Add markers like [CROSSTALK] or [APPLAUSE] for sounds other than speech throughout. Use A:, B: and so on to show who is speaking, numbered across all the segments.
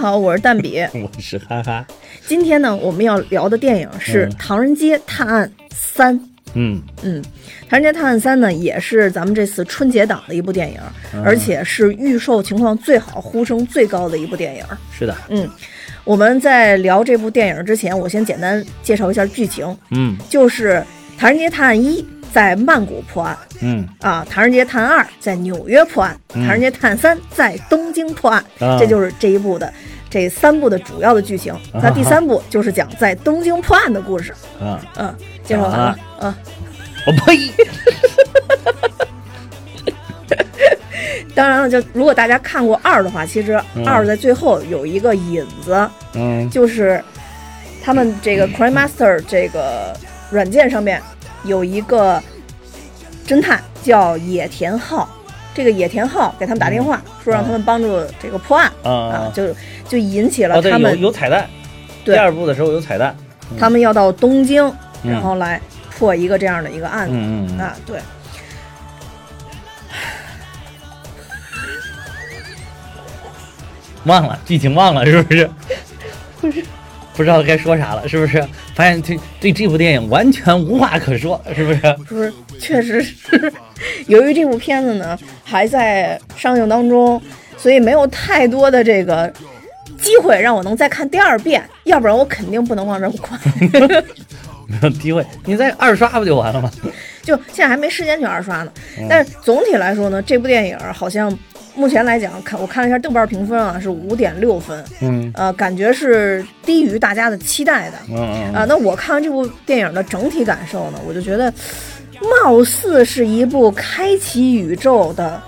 A: 家好，我是蛋比。[LAUGHS]
B: 我是哈哈。
A: 今天呢，我们要聊的电影是
B: 嗯《
A: 唐人街探案三》。
B: 嗯，
A: 嗯，《唐人街探案三》呢，也是咱们这次春节档的一部电影，
B: 嗯
A: 而且是预售情况最好、呼声最高的一部电影。
B: 是的。
A: 嗯，我们在聊这部电影之前，我先简单介绍一下剧情，
B: 嗯
A: 就是《唐人街探案一》在曼谷破案。
B: 嗯
A: 啊，《唐人街探案二》在纽约破案，
B: 嗯
A: 唐人街探案三》在东京破案，
B: 啊
A: 这就是这一部的这三部的主要的剧情。
B: 啊
A: 那第三部就是讲在东京破案的故事。
B: 啊，
A: 嗯，介绍完了。嗯，
B: 我呸！[LAUGHS]
A: 当然了，就如果大家看过二的话，其实
B: 嗯
A: 二在最后有一个引子，
B: 嗯
A: 就是他们这个 Crime Master 这个软件上面有一个侦探叫野田浩。这个野田浩给他们打电话，说让他们帮助这个破案
B: 啊
A: 啊，就就引起了他们
B: 有彩蛋。
A: 对
B: 第二部的时候有彩蛋。
A: 他们要到东京，
B: 嗯
A: 然后来破一个这样的一个案子。啊，对。
B: 忘了剧情忘了是不是？不是，不知道该说啥了，是不是？发现对对这部电影完全无话可说，是不是？
A: 不是，确实是，由于这部片子呢还在上映当中，所以没有太多的这个机会让我能再看第二遍，要不然我肯定不能往这儿看。[LAUGHS]
B: 没有机会，你再二刷不就完了吗？
A: 就现在还没时间去二刷呢。
B: 嗯
A: 但是总体来说呢，这部电影好像目前来讲，看我看了一下豆瓣评分啊，是五点六分，
B: 嗯
A: 呃，感觉是低于大家的期待的。
B: 嗯嗯
A: 啊，那我看完这部电影的整体感受呢，我就觉得，貌似是一部开启宇宙的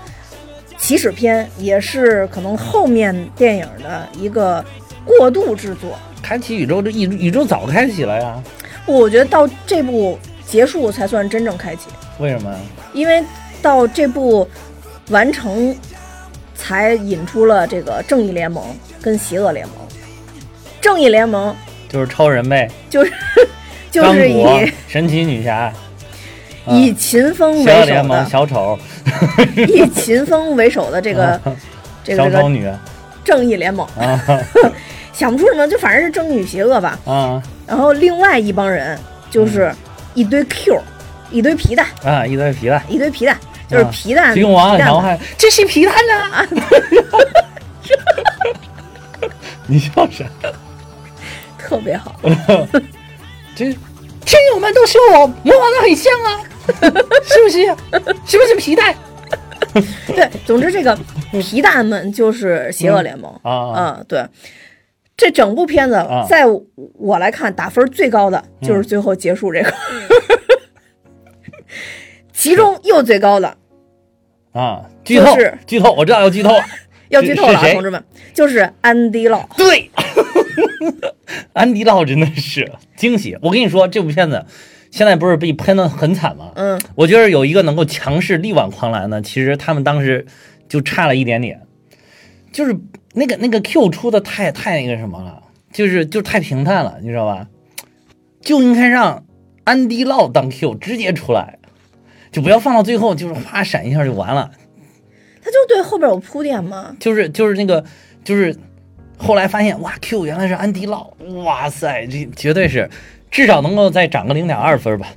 A: 起始篇，也是可能后面电影的一个过渡制作。
B: 开启宇宙，这宇宇宙早开启了呀？
A: 我觉得到这部结束才算真正开启，
B: 为什么呀？
A: 因为到这部完成，才引出了这个正义联盟跟邪恶联盟。正义联盟
B: 就是超人呗，
A: 就是 [LAUGHS] 就是以、
B: 神奇女侠，啊 [LAUGHS]
A: 以秦风为首
B: 联盟
A: 的，
B: 小丑，[LAUGHS]
A: 以秦风为首的这个这个这个
B: 女。
A: 正义联盟，
B: 啊。
A: 想不出什么，就反正是正义与邪恶吧。
B: 啊。
A: 然后另外一帮人就是一堆 Q，一堆皮蛋，
B: 啊！一堆皮蛋，
A: 一堆皮蛋，就是
B: 啊
A: 皮蛋。
B: 金王
A: 皮蛋们
B: 然后还这是皮蛋呐！[LAUGHS] 你笑啥？
A: 特别好，[LAUGHS]
B: 这听友们都说我模仿的很像啊，[LAUGHS] 是不是？是不是皮蛋
A: 对，总之这个皮蛋们就是邪恶联盟。
B: 啊？
A: 嗯，对。这整部片子
B: 啊，
A: 在我来看，打分最高的就是最后结束这个，其中又最高的
B: 啊！剧透
A: 就是，
B: 剧透，我知道要剧透了。[LAUGHS]
A: 要剧透了啊，同志们，就是安迪洛。
B: 对，安迪洛真的是惊喜。我跟你说，这部片子现在不是被喷的很惨吗？
A: 嗯，
B: 我觉得有一个能够强势力挽狂澜的，其实他们当时就差了一点点，就是那个那个 Q 出的太太那个什么了，就是就太平淡了，你知道吧？就应该让安迪洛当 Q 直接出来，就不要放到最后，就是哗闪一下就完了。
A: 他就对后边有铺垫嘛。
B: 就是就是那个就是后来发现哇 Q 原来是安迪老，哇塞，这绝对是至少能够再涨个零点二分吧，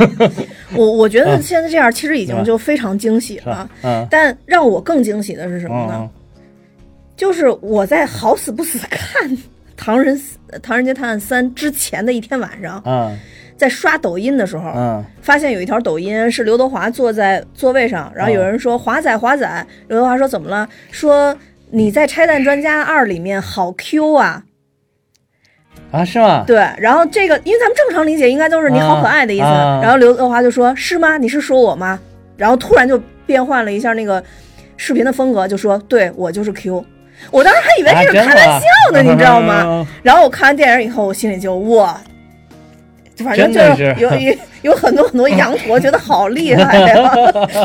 B: [LAUGHS]
A: 我我觉得
B: 嗯
A: 现在这样其实已经
B: 嗯
A: 就非常惊喜了？
B: 嗯
A: 但让我更惊喜的是什么呢？
B: 嗯
A: 就是我在好死不死看《唐人唐人街探案三》之前的一天晚上，
B: 嗯
A: 在刷抖音的时候，
B: 嗯
A: 发现有一条抖音是刘德华坐在座位上，然后有人说“华仔华仔”，刘德华说怎么了？说你在《拆弹专家二》里面好 Q 啊，
B: 啊是吗？
A: 对。然后这个因为咱们正常理解应该都是你好可爱的意思，
B: 啊啊
A: 然后刘德华就说是吗？你是说我吗？然后突然就变换了一下那个视频的风格，就说对我就是 Q。我当时还以为
B: 啊
A: 这是开玩笑呢，[LAUGHS] 你知道吗？
B: 嗯
A: 然后我看完电影以后，我心里就哇，就反正就
B: 是
A: 有有有很多很多羊驼，[LAUGHS] 觉得好厉害呀、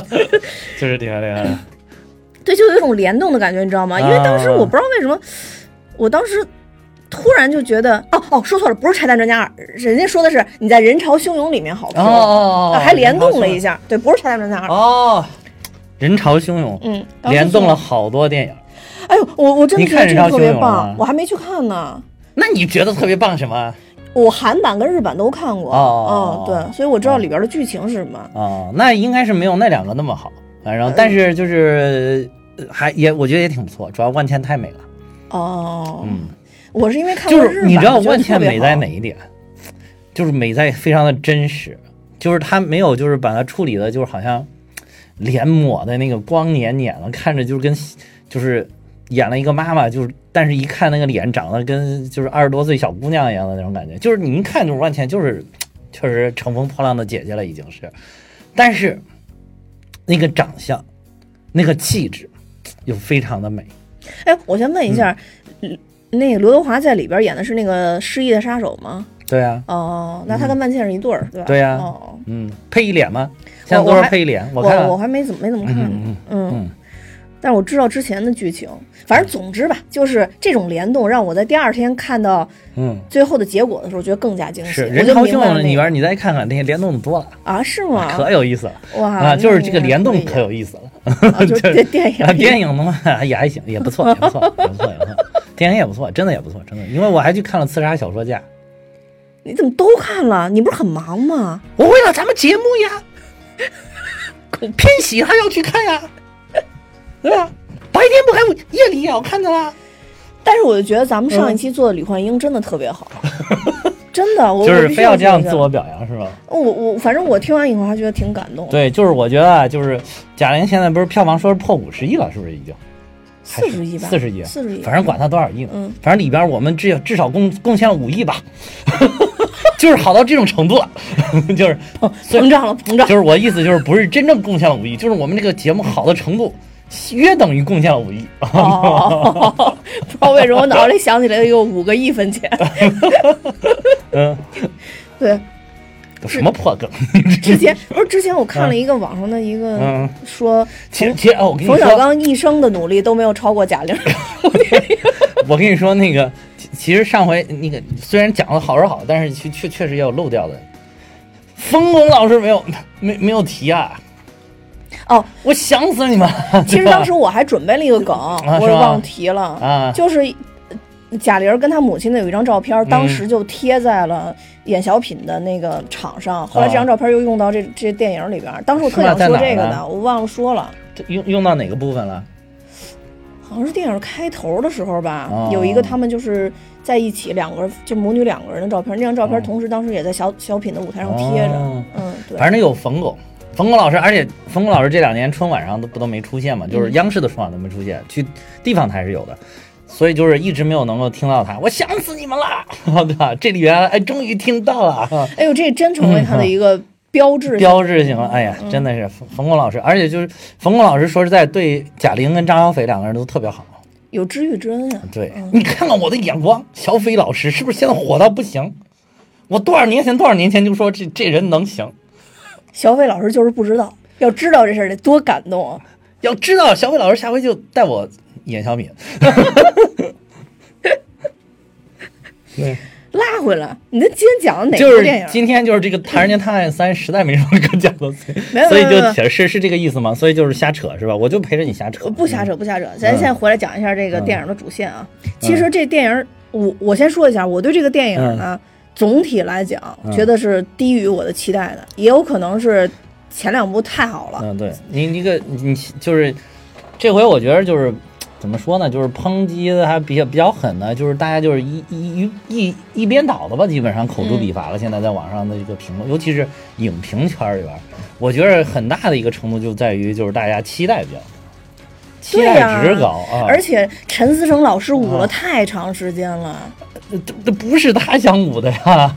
A: [LAUGHS]
B: 就是厉害厉害。
A: 对，就有一种联动的感觉，你知道吗？因为当时
B: 啊
A: 我不知道为什么，我当时突然就觉得，哦哦，说错了，不是拆弹专家二，人家说的是你在人潮汹涌里面好 Q，、
B: 哦哦
A: 还联动了一下，对，不是拆弹专家二，
B: 哦，人潮汹涌，
A: 嗯，
B: 联动了好多电影。
A: 啊，哎呦，我我真的觉得这个特别棒我还没去看呢。
B: 那你觉得特别棒什么？
A: 我韩版跟日版都看过，
B: 哦
A: 哦，对，所以我知道里边的剧情是什么。
B: 哦，那应该是没有那两个那么好，反正但是就是呃还也我觉得也挺不错，主要万茜太美了。
A: 哦，
B: 嗯，
A: 我是因为看
B: 就是
A: 过日版，觉得
B: 你知道万茜美在哪一点？就是美在非常的真实，就是她没有就是把它处理的，就是好像脸抹的那个光黏黏了，看着就是跟就是演了一个妈妈，就是但是一看那个脸长得跟就是二十多岁小姑娘一样的那种感觉，就是你一看就是万茜就是确实乘风破浪的姐姐了已经是，但是那个长相，那个气质又非常的美。
A: 哎，我先问一下，
B: 嗯
A: 那个刘德华在里边演的是那个失忆的杀手吗？
B: 对啊，
A: 哦，那他跟万茜是一对儿，对吧？
B: 对呀
A: 哦，
B: 嗯，配一脸吗？现在都是配一脸，
A: 我
B: 看了
A: 我还没怎么没怎么看
B: 嗯嗯
A: 但是我知道之前的剧情，反正总之吧，就是这种联动让我在第二天看到
B: 嗯，
A: 最后的结果的时候，觉得更加惊喜。
B: 是人潮汹涌里边，你再看看那些联动的多了，
A: 啊，是吗？
B: 可有意思了
A: 哇
B: 啊！就是这个联动
A: 可
B: 有意思了。
A: 啊，就 [LAUGHS] 是这电影
B: 啊，电影的嘛 [LAUGHS] 也还行，也不错，[LAUGHS] 也不错，也不错，也不错。电影也不错，真的也不错，真的。因为我还去看了《刺杀小说家》，
A: 你怎么都看了？你不是很忙吗？
B: 我为了咱们节目呀，偏喜还要去看呀，对吧？白天不看，夜里也要看的啦。
A: 但是我就觉得咱们上一期做的李焕英真的特别好，[LAUGHS] 真的，我
B: 就是非要这样自我表扬是吧？
A: 我我反正我听完以后还觉得挺感动。，
B: 对，就是我觉得啊，就是贾玲现在不是票房说是破五十亿了，是不是已经？
A: 四十亿吧，
B: 四十亿，
A: 四十亿，
B: 反正管它多少亿呢，
A: 嗯
B: 反正里边我们至至少贡贡献了五亿吧，[LAUGHS] 就是好到这种程度了，[LAUGHS] 就是
A: 膨胀了，膨胀
B: 就。是我意思就是不是真正贡献了五亿，就是我们这个节目好的程度约等于贡献了五亿。
A: 哦，[LAUGHS] 不知道为什么我脑子里想起来有五个亿分钱。[LAUGHS]
B: 嗯，
A: 对，
B: 有什么破梗？
A: 之前 [LAUGHS] 不是之前我看了一个网上的一个
B: 嗯
A: 说，
B: 其实其实哦，我跟你
A: 冯小，刚一生的努力都没有超过贾玲。
B: 我跟你说那个，其其实上回那个虽然讲的好是好，但是确确确实也有漏掉的。冯巩老师没有没没有提啊，
A: 哦，
B: 我想死你们！[LAUGHS]
A: 其实当时 [LAUGHS] 我还准备了一个梗，我也忘了提了，
B: 啊，
A: 就是呃贾玲跟她母亲的有一张照片，当时就贴在了演小品的那个场上。后来这张照片又用到这这电影里边，当时我特想说这个的，我忘了说了。
B: 这用用到哪个部分了？
A: 好像是电影开头的时候吧，
B: 哦
A: 有一个他们就是在一起，两个人就母女两个人的照片。那张照片
B: 哦
A: 同时当时也在小小品的舞台上贴着。
B: 哦
A: 嗯，对。
B: 反正有冯巩，冯巩老师，而且冯巩老师这两年春晚上都不都没出现嘛，就是
A: 嗯
B: 央视的春晚都没出现，去地方台是有的，所以就是一直没有能够听到他。我想死你们啦，[LAUGHS] 对吧？这里边哎，终于听到了，啊
A: 哎呦，这真成为他的一个标志性。
B: 标志性了。哎呀，
A: 嗯
B: 真的是冯冯巩老师，而且就是冯巩老师，说实在，对贾玲跟张小斐两个人都特别好。
A: 有知遇之恩啊、
B: 对你看看我的眼光，小斐老师是不是现在火到不行？我多少年前多少年前就说这这人能行，
A: 小斐老师就是不知道，要知道这事儿得多感动啊！
B: 要知道小斐老师下回就带我演小品。对，
A: 拉回来，你那今天讲的哪
B: 就是
A: 部电影？
B: 今天就是这个《唐人街探案三》实在没什么可讲的，所以就扯是是这个意思吗？所以就是瞎扯是吧？我就陪着你瞎扯，
A: 呃不瞎扯，不瞎扯。咱现在回来讲一下这个
B: 嗯
A: 电影的主线啊。其实这电影，我我先说一下，我对这个电影呢，总体来讲，
B: 嗯
A: 觉得是低于我的期待的，也有可能是前两部太好了。
B: 嗯，对你你个你就是这回我觉得就是怎么说呢，就是抨击的还比较比较狠的，就是大家就是一一一一一边倒的吧，基本上口诛笔伐了。现在在网上的一个评论，尤其是影评圈里边，我觉得很大的一个程度就在于就是大家期待比较高，期待值高啊，
A: 而且陈思诚老师捂了
B: 啊
A: 太长时间了，
B: 这这不是他想舞的呀，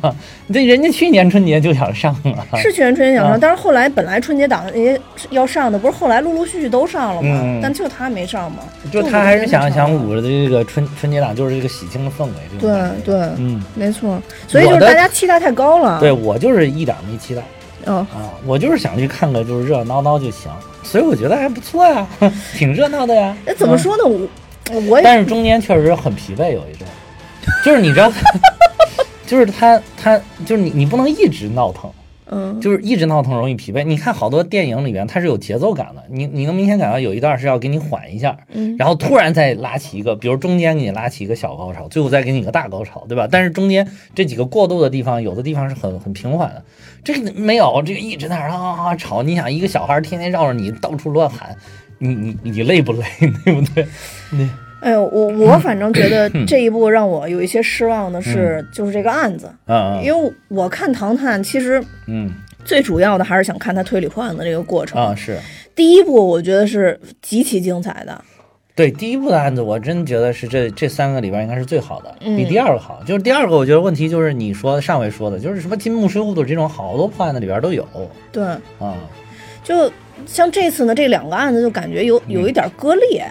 B: 这人家去年春节就想上啊，
A: 是去年春节想
B: 啊
A: 上，但是后来本来春节档人家要上的，不是后来陆陆续续都上了吗？
B: 嗯
A: 但就他没上嘛，
B: 就他还是想想
A: 捂。
B: 捂着这个春春节档，就是这个喜庆的氛围，
A: 对对，
B: 嗯。
A: 没错，所以就是大家期待太高了。
B: 对，我就是一点没期待
A: 嗯，
B: 啊，我就是想去看个就是热热闹闹就行，所以我觉得还不错呀，[LAUGHS] 挺热闹的呀。
A: 那怎么
B: 嗯？
A: 说呢？我我也
B: 但是中间确实很疲惫，有一阵，[LAUGHS] 就是你知道，就是他他就是你你不能一直闹腾，
A: 嗯
B: 就是一直闹腾容易疲惫。你看好多电影里边它是有节奏感的，你你能明显感到有一段是要给你缓一下，
A: 嗯
B: 然后突然再拉起一个，比如中间给你拉起一个小高潮，最后再给你一个大高潮，对吧？但是中间这几个过渡的地方，有的地方是很很平缓的，这个没有，这个一直在那儿啊啊啊吵。你想一个小孩天天绕着你到处乱喊，你你你累不累，[LAUGHS] 对不对？对，
A: 哎呦，我我反正觉得这一部让我有一些失望的是，就是这个案子，
B: 嗯
A: 因为我看《唐探》，其实
B: 嗯
A: 最主要的还是想看他推理破案的这个过程。
B: 嗯啊是。
A: 第一部我觉得是极其精彩的，
B: 对第一部的案子，我真觉得是这这三个里边应该是最好的，
A: 嗯
B: 比第二个好。就是第二个，我觉得问题就是你说上回说的，就是什么金木水火土这种好多破案的里边都有
A: 对，
B: 啊。
A: 就像这次呢，这两个案子就感觉有有一点割裂，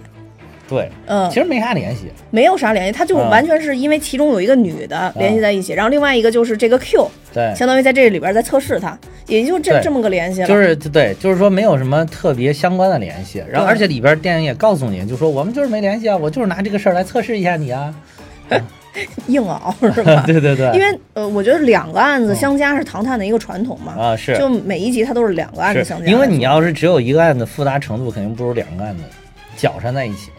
B: 对，
A: 嗯
B: 其，实没啥联系。
A: 没有啥联系，他就
B: 嗯
A: 完全是因为其中有一个女的联系在一起，然后另外一个就是这个 Q，
B: 对，
A: 相当于在这里边在测试他，也就这这么个联系了。
B: 就是对，就是说没有什么特别相关的联系。然后而且里边电影也告诉你，就说我们就是没联系啊，我就是拿这个事儿来测试一下你啊。[LAUGHS]
A: 硬熬是吧？[LAUGHS]
B: 对对对，
A: 因为呃，我觉得两个案子相加是唐探的一个传统嘛，
B: 啊是
A: 就每一集它都是两个案子相加。
B: 因为你要是只有一个案子，复杂程度肯定不如两个案子搅缠在一起。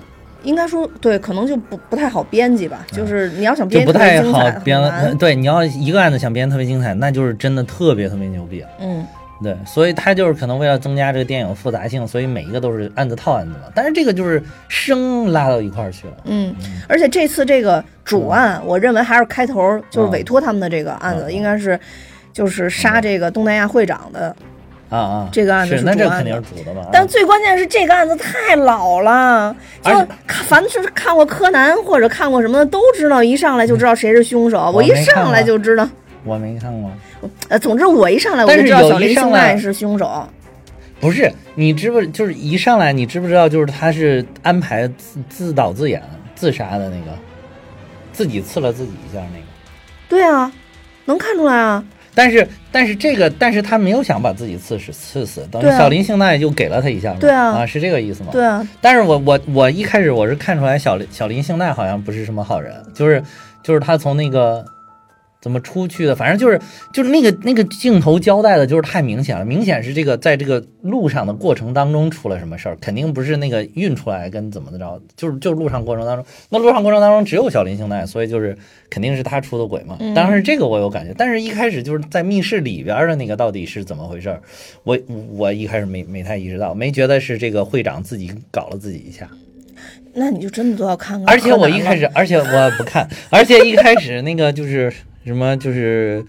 A: 应该说对，可能就不不太好编辑吧，就是你要想编就
B: 不太好编了。对，你要一个案子想编得特别精彩，那就是真的特别特别牛逼。
A: 嗯，
B: 对，所以他就是可能为了增加这个电影复杂性，所以每一个都是案子套案子嘛。但是这个就是生拉到一块儿去了。
A: 嗯，而且这次这个主案，我认为还是开头就是
B: 嗯
A: 委托他们的这个案子，
B: 嗯
A: 应该是就是杀这个东南亚会长的。
B: 啊啊，
A: 这个案子
B: 是那
A: 是主案
B: 这肯定是主的嘛。
A: 但最关键是这个案子太老了，就看凡是看过柯南或者看过什么的都知道，一上来就知道谁是凶手。我一上来就知道，
B: 我没看过。
A: 呃，总之我一上来我就知道小林幸
B: 一上来
A: 奈是凶手。
B: 不是，你知不就是一上来你知不知道就是他是安排自自导自演自杀的那个，自己刺了自己一下那个。
A: 对啊，能看出来啊。
B: 但是但是这个但是他没有想把自己刺死刺死，等于小林幸奈就给了他一下。
A: 对啊
B: 啊是这个意思吗？
A: 对啊，
B: 但是我我我一开始我是看出来小林小林幸奈好像不是什么好人，就是就是他从那个怎么出去的，反正就是就是那个那个镜头交代的就是太明显了，明显是这个在这个路上的过程当中出了什么事儿，肯定不是那个运出来跟怎么的着，就是就是路上过程当中，那路上过程当中只有小林幸奈，所以就是肯定是他出的轨嘛。
A: 嗯
B: 当时这个我有感觉，但是一开始就是在密室里边的那个到底是怎么回事儿，我我一开始没没太意识到，没觉得是这个会长自己搞了自己一下。
A: 那你就真的都要看看。
B: 而且我一开始，，而且我不看，而且一开始那个就是什么，就是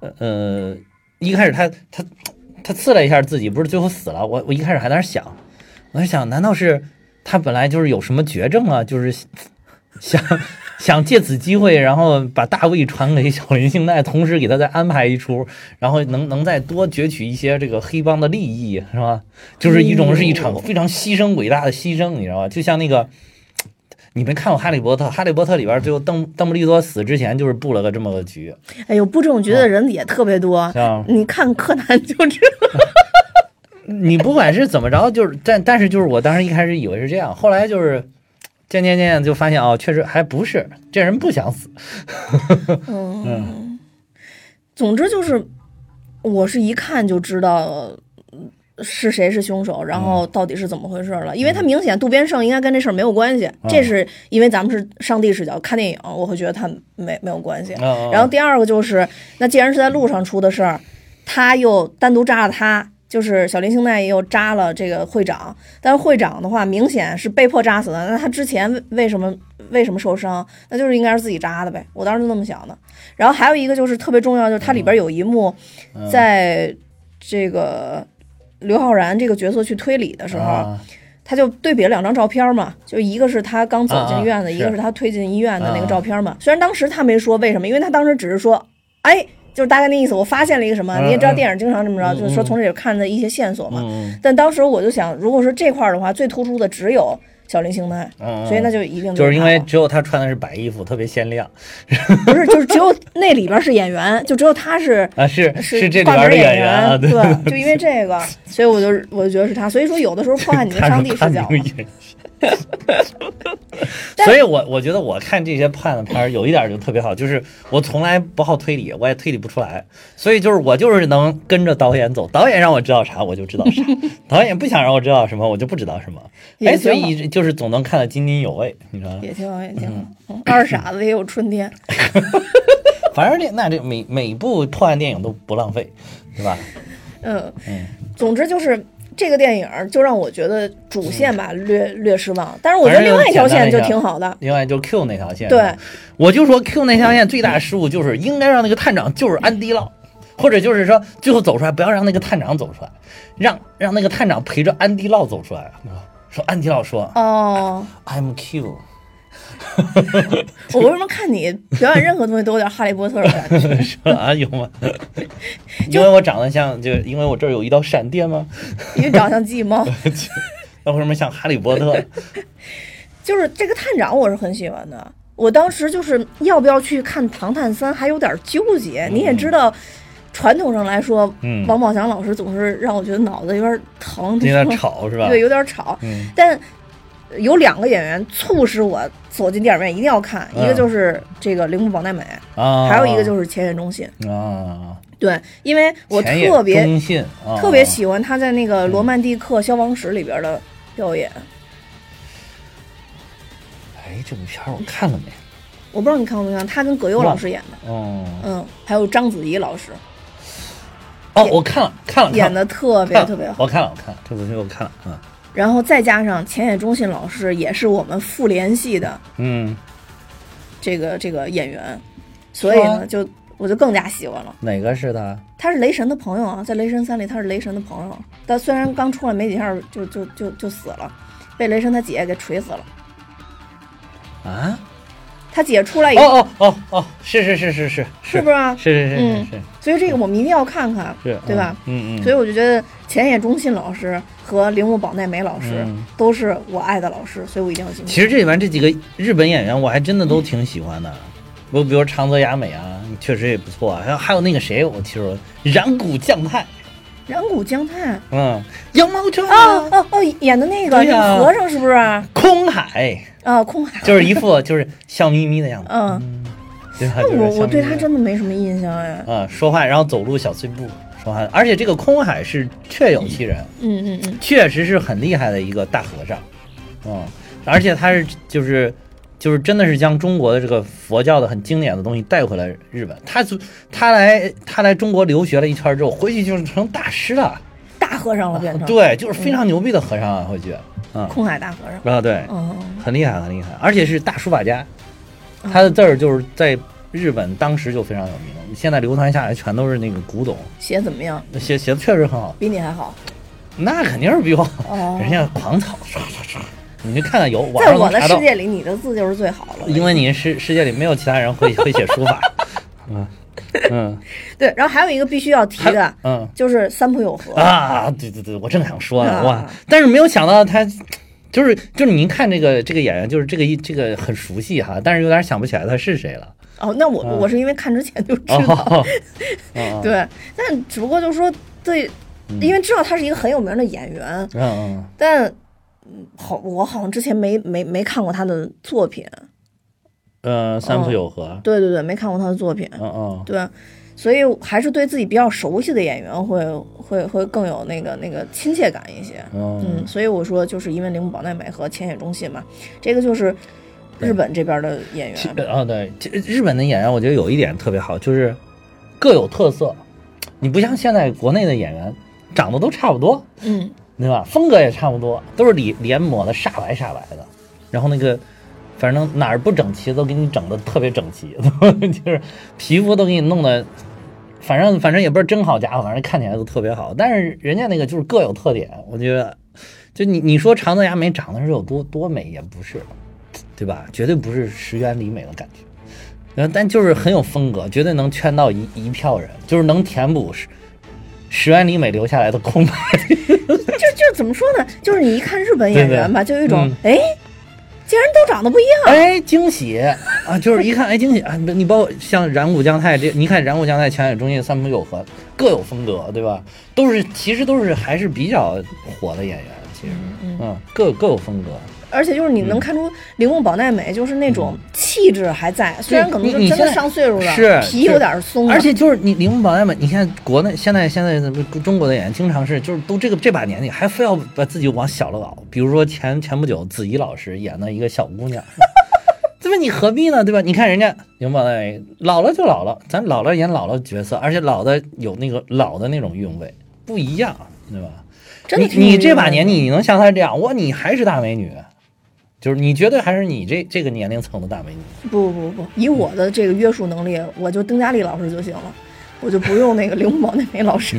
B: 呃呃，一开始他他他刺了一下自己，不是最后死了。我我一开始还在那想，我在想，难道是他本来就是有什么绝症啊？就是 [LAUGHS] 想想借此机会，然后把大位传给小林幸奈，同时给他再安排一出，然后能能再多攫取一些这个黑帮的利益，是吧？就是一种是一场非常牺牲伟大的牺牲，你知道吧？就像那个。你没看过《哈利波特》？《哈利波特》里边最后邓邓布利多死之前就是布了个这么个局，
A: 哎呦，布这种局的人也特别多。
B: 像
A: 你看柯南就知道。[LAUGHS]
B: 你不管是怎么着，就是但但是就是我当时一开始以为是这样，后来就是渐渐渐渐就发现哦，确实还不是这人不想死。[LAUGHS]
A: 嗯，总之就是，我是一看就知道嗯是谁是凶手，然后到底是怎么回事了。因为他明显渡边胜应该跟这事儿没有关系，这是因为咱们是上帝视角看电影，我会觉得他没没有关系。
B: 嗯
A: 然后第二个就是，那既然是在路上出的事儿，他又单独扎了他。就是小林星奈又扎了这个会长，但是会长的话明显是被迫扎死的。那他之前为为什么为什么受伤？那就是应该是自己扎的呗。我当时就那么想的。然后还有一个就是特别重要，就是它里边有一幕，
B: 嗯
A: 在这个刘昊然这个角色去推理的时候，
B: 啊
A: 他就对比了两张照片嘛，就一个是他刚走进院子，
B: 啊啊
A: 一个是他推进医院的那个
B: 啊
A: 照片嘛。虽然当时他没说为什么，因为他当时只是说，哎，就是大概那意思，我发现了一个什么，
B: 嗯
A: 你也知道电影经常这么着，
B: 嗯
A: 就是说从这里看的一些线索嘛。
B: 嗯
A: 但当时我就想，如果说这块儿的话，最突出的只有小林星奈，
B: 嗯，
A: 所以那就一定
B: 就是因为只有他穿的是白衣服，特别鲜亮。
A: 不是，就是只有那里边是演员，[LAUGHS] 就只有他是
B: 啊，是
A: 是
B: 这里边的演员啊，
A: 对，
B: 对，
A: 就因为这个，所以我就我就觉得是他。所以说，有的时候破坏你的上帝视角 [LAUGHS]
B: 所以我我觉得我看这些破案的片儿有一点就特别好，就是我从来不好推理，我也推理不出来，所以就是我就是能跟着导演走，导演让我知道啥我就知道啥，[LAUGHS] 导演不想让我知道什么我就不知道什么，哎，所以就是总能看得津津有味，你知道吗？
A: 也挺好，也挺好。嗯二傻子也有春天。[LAUGHS]
B: 反正这那这每每部破案电影都不浪费，是吧？
A: 嗯
B: 嗯，
A: 总之就是这个电影就让我觉得主线吧略略失望，但是我觉得另外一条线就挺好的。
B: 另外就是 Q 那条线，
A: 对，
B: 我就说 Q 那条线最大的失误就是应该让那个探长就是安迪洛，或者就是说最后走出来不要让那个探长走出来，让让那个探长陪着安迪洛走出来，说安迪洛说
A: 哦
B: ，I'm Q，[LAUGHS]
A: 我为什么看你表演任何东西都有点哈利波特的感觉？
B: 说啊有吗？[LAUGHS] 因为我长得像，就因为我这儿有一道闪电吗？
A: 因为长得像季猫。[LAUGHS]
B: 那为什么像哈利波特？
A: 就是这个探长，我是很喜欢的。我当时就是要不要去看《唐探三》，还有点纠结。你也知道，传统上来说，
B: 嗯
A: 王宝强老师总是让我觉得脑子有点疼，
B: 有点吵是吧？
A: 对，有点吵。
B: 嗯
A: 但有两个演员促使我走进电影院一定要看，
B: 嗯。
A: 一个就是这个铃木保奈美，
B: 啊，
A: 还有一个就是前野忠信。
B: 啊，
A: 对，因为我特别特别喜欢他在那个《罗曼蒂克消亡史》里边的表演。
B: 哎，这部片儿我看了没？
A: 我不知道你看过没看，他跟葛优老师演的，
B: 哦。
A: 嗯，还有章子怡老师。
B: 哦，我看了看了，
A: 演的特别特别好。
B: 我看了，我看了这部剧，我看了啊，
A: 然后再加上浅野忠信老师也是我们复联系的
B: 嗯，
A: 这个这个演员，所以呢，就我就更加喜欢了。
B: 哪个是他？
A: 他是雷神的朋友啊，在雷神三里他是雷神的朋友，但虽然刚出来没几下就就就就死了，被雷神他姐给锤死了。
B: 啊？
A: 他姐出来以后，
B: 哦哦哦哦，是是是是是
A: 是不是啊？
B: 是是是是
A: 嗯
B: 是
A: 所以这个我们一定要看看，
B: 是，
A: 对吧？
B: 嗯嗯，
A: 所以我就觉得前野忠信老师和铃木保奈美老师
B: 嗯
A: 都是我爱的老师，所以我一定要进去。
B: 其实这里面这几个日本演员，我还真的都挺喜欢的。我比如长泽雅美啊，确实也不错啊。还有还有那个谁，我听说染谷将太，
A: 染谷将太，
B: 嗯，羊毛穿
A: 哦哦哦，演的那个和尚是不是？啊，
B: 空海啊，
A: 空海。
B: 就是一副 [LAUGHS] 就是笑眯眯的样子，
A: 嗯？那
B: 就是
A: 我我对他真的没什么印象哎。
B: 啊、说话，然后走路小碎步而且这个空海是确有其人，
A: 嗯嗯嗯，
B: 确实是很厉害的一个大和尚，嗯，而且他是就是就是真的是将中国的这个佛教的很经典的东西带回来日本，他就他来他来中国留学了一圈之后，回去就是成大师了，
A: 大和尚了变成。
B: 对，就是非常牛逼的和尚啊，回去，嗯，
A: 空海大和尚。
B: 啊对，
A: 嗯，
B: 很厉害很厉害，而且是大书法家，他的字儿就是在日本当时就非常有名，现在流传下来全都是那个古董。
A: 写怎么样？
B: 写写的确实很好，
A: 比你还好。
B: 那肯定是比我，
A: 哦
B: 人家狂草刷刷刷，你就看看有网
A: 在我的世界里，你的字就是最好了。
B: 因为你世世界里没有其他人会会写书法，[LAUGHS] 嗯 [LAUGHS] 嗯
A: 对，然后还有一个必须要提的，
B: 嗯
A: 就是三浦友和。
B: 啊，对对对，我正想说呢，
A: 啊
B: 哇，但是没有想到他。就是就是您看这个这个演员，就是这个一这个很熟悉哈，但是有点想不起来他是谁了。
A: 哦，那我
B: 嗯
A: 我是因为看之前就知道。[LAUGHS]
B: 哦，哦，
A: 对，但只不过就是说对，因为知道他是一个很有名的演员，
B: 嗯嗯
A: 但嗯好，我好像之前没没没看过他的作品。
B: 呃，三浦友和，
A: 对对对，没看过他的作品。
B: 嗯嗯
A: 对，所以还是对自己比较熟悉的演员会会会更有那个那个亲切感一些。
B: 嗯
A: 嗯，所以我说就是因为铃木保奈美和浅野忠信嘛，这个就是日本这边的演员。
B: 啊，对，其日本的演员，我觉得有一点特别好，就是各有特色。你不像现在国内的演员，长得都差不多，
A: 嗯，
B: 对吧？风格也差不多，都是脸脸抹的煞白煞白的，然后那个反正哪儿不整齐都给你整的特别整齐，[LAUGHS] 就是皮肤都给你弄的，反正反正也不是真好家伙，反正看起来都特别好。但是人家那个就是各有特点，我觉得，就你你说长泽雅美长得是有多多美也不是，对吧？绝对不是石原里美的感觉。然后，但就是很有风格，绝对能圈到一一票人，就是能填补石石原里美留下来的空白。[LAUGHS]
A: 就就怎么说呢？就是你一看日本演员吧，就有一种
B: 嗯
A: 哎，竟然都长得不一样。
B: 哎，惊喜啊！就是一看，哎，惊喜啊！你包括像染谷将太这，你看染谷将太、前野忠信、三浦友和各有风格，对吧？都是其实都是还是比较火的演员，其实，
A: 嗯
B: 嗯，各各有风格。
A: 而且就是你能看出铃木保奈美就是那种气质还在，虽然可能就真的上岁数了，
B: 是
A: 皮有点松了，
B: 而且就是你铃木保奈美，你看国内现在现在的中国的演员经常是就是都这个这把年纪还非要把自己往小了搞，比如说前前不久子怡老师演的一个小姑娘，对吧？你何必呢？对吧？你看人家铃木保奈美老了就老了，咱老了演老了角色，而且老的有那个老的那种韵味，不一样，对吧？
A: 真的
B: 你这把年纪，你能像她这样，哇，你还是大美女，就是你绝对还是你这这个年龄层的大美女。
A: 不不不，以我的这个约束能力，我就丁嘉丽老师就行了，我就不用那个铃木保奈美老师。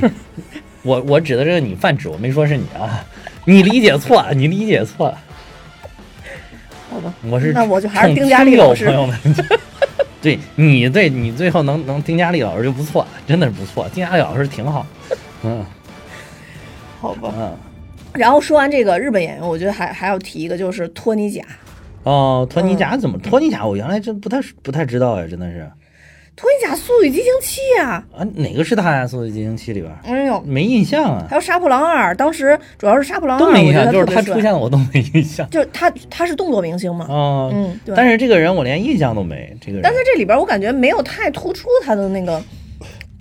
B: 我我指的这个你泛指，我没说是你啊，[LAUGHS] 你理解错了，你理解错了，
A: 好吧，
B: 我是
A: 那我就还是丁嘉丽老师
B: 朋友们，[LAUGHS] 对你对你最后能能丁嘉丽老师就不错，真的是不错，丁嘉丽老师挺好，嗯
A: 好吧。
B: 嗯。
A: 然后说完这个日本演员，我觉得还还要提一个，就是托尼贾。
B: 哦，托尼
A: 嗯
B: 贾怎么？托尼贾我原来真不太不太知道呀，真的是
A: 托尼贾《速度与激情七》啊，
B: 啊，哪个是他呀？《速度与激情七》里边
A: 哎呦，
B: 没印象啊，
A: 还有《杀破狼二》，当时主要是《杀破狼二
B: 都》，没印象，
A: 我觉得
B: 就是他出现了我都没印象。
A: 就是他他是动作明星嘛，
B: 哦，
A: 嗯，对。
B: 但是这个人我连印象都没，这个人。
A: 但在这里边，我感觉没有太突出他的那个，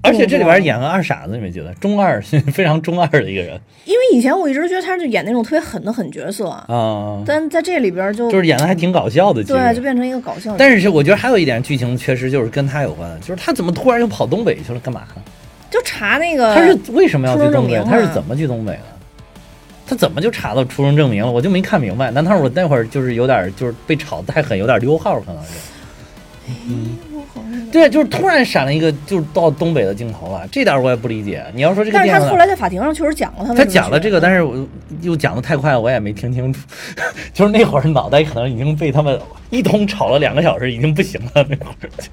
B: 而且这里边演个二傻子，你没觉得？中二，[LAUGHS] 非常中二的一个人
A: 因为以前我一直觉得他是演那种特别狠的狠角色，
B: 啊，
A: 但在这里边就
B: 就是演的还挺搞笑的，
A: 对，就。变成一个搞笑的。
B: 但是我觉得还有一点剧情缺失，就是跟他有关，就是他怎么突然又跑东北去了，干嘛呢？
A: 就查那个
B: 他是为什么要去东北？他是怎么去东北的？他怎么就查到出生证明了？我就没看明白。难道我那会儿就是有点就是被炒得太狠，有点溜号，可能是。对，就是突然闪了一个，就是到东北的镜头了，这点我也不理解。你要说这个
A: 但是他后来在法庭上确实讲了他
B: 讲了这个，但是我又讲的太快，我也没听清楚。[LAUGHS] 就是那会儿脑袋可能已经被他们一通吵了两个小时，已经不行了。那会儿就是，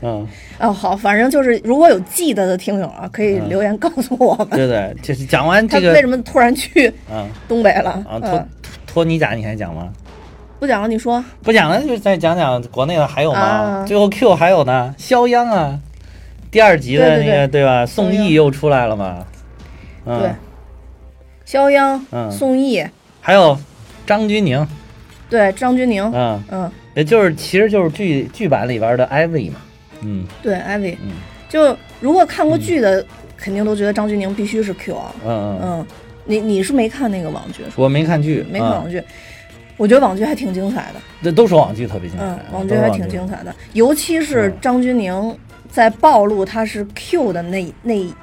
B: 嗯，
A: 哦好，反正就是如果有记得的听友啊，可以留言告诉我们，
B: 对对，就是讲完
A: 他
B: 这个
A: 为什么突然去
B: 啊
A: 东北了？
B: 啊托
A: 嗯，
B: 托尼贾，你还讲吗？
A: 不讲了，你说。
B: 不讲了，就再讲讲国内的还有吗？
A: 啊。
B: 最后 Q 还有呢，肖央啊，第二集的
A: 对对
B: 那个吧？宋轶又出来了嘛？嗯，
A: 对，肖央、
B: 嗯。
A: 宋轶，
B: 还有张钧甯，
A: 对张钧甯，
B: 嗯，
A: 嗯，
B: 也就是其实就是剧剧版里边的艾薇嘛，嗯。
A: 对艾薇
B: 嗯，
A: 就如果看过剧的，肯定都觉得张钧甯必须是 Q 啊。
B: 嗯嗯，
A: 嗯，你你是没看那个网剧，
B: 我没看剧，嗯
A: 没看网剧，我觉得网剧还挺精彩的。
B: 这都说网剧特别精彩，
A: 嗯，网剧还挺精彩的，尤其是
B: 嗯
A: 张钧甯在暴露他是 Q 的那那一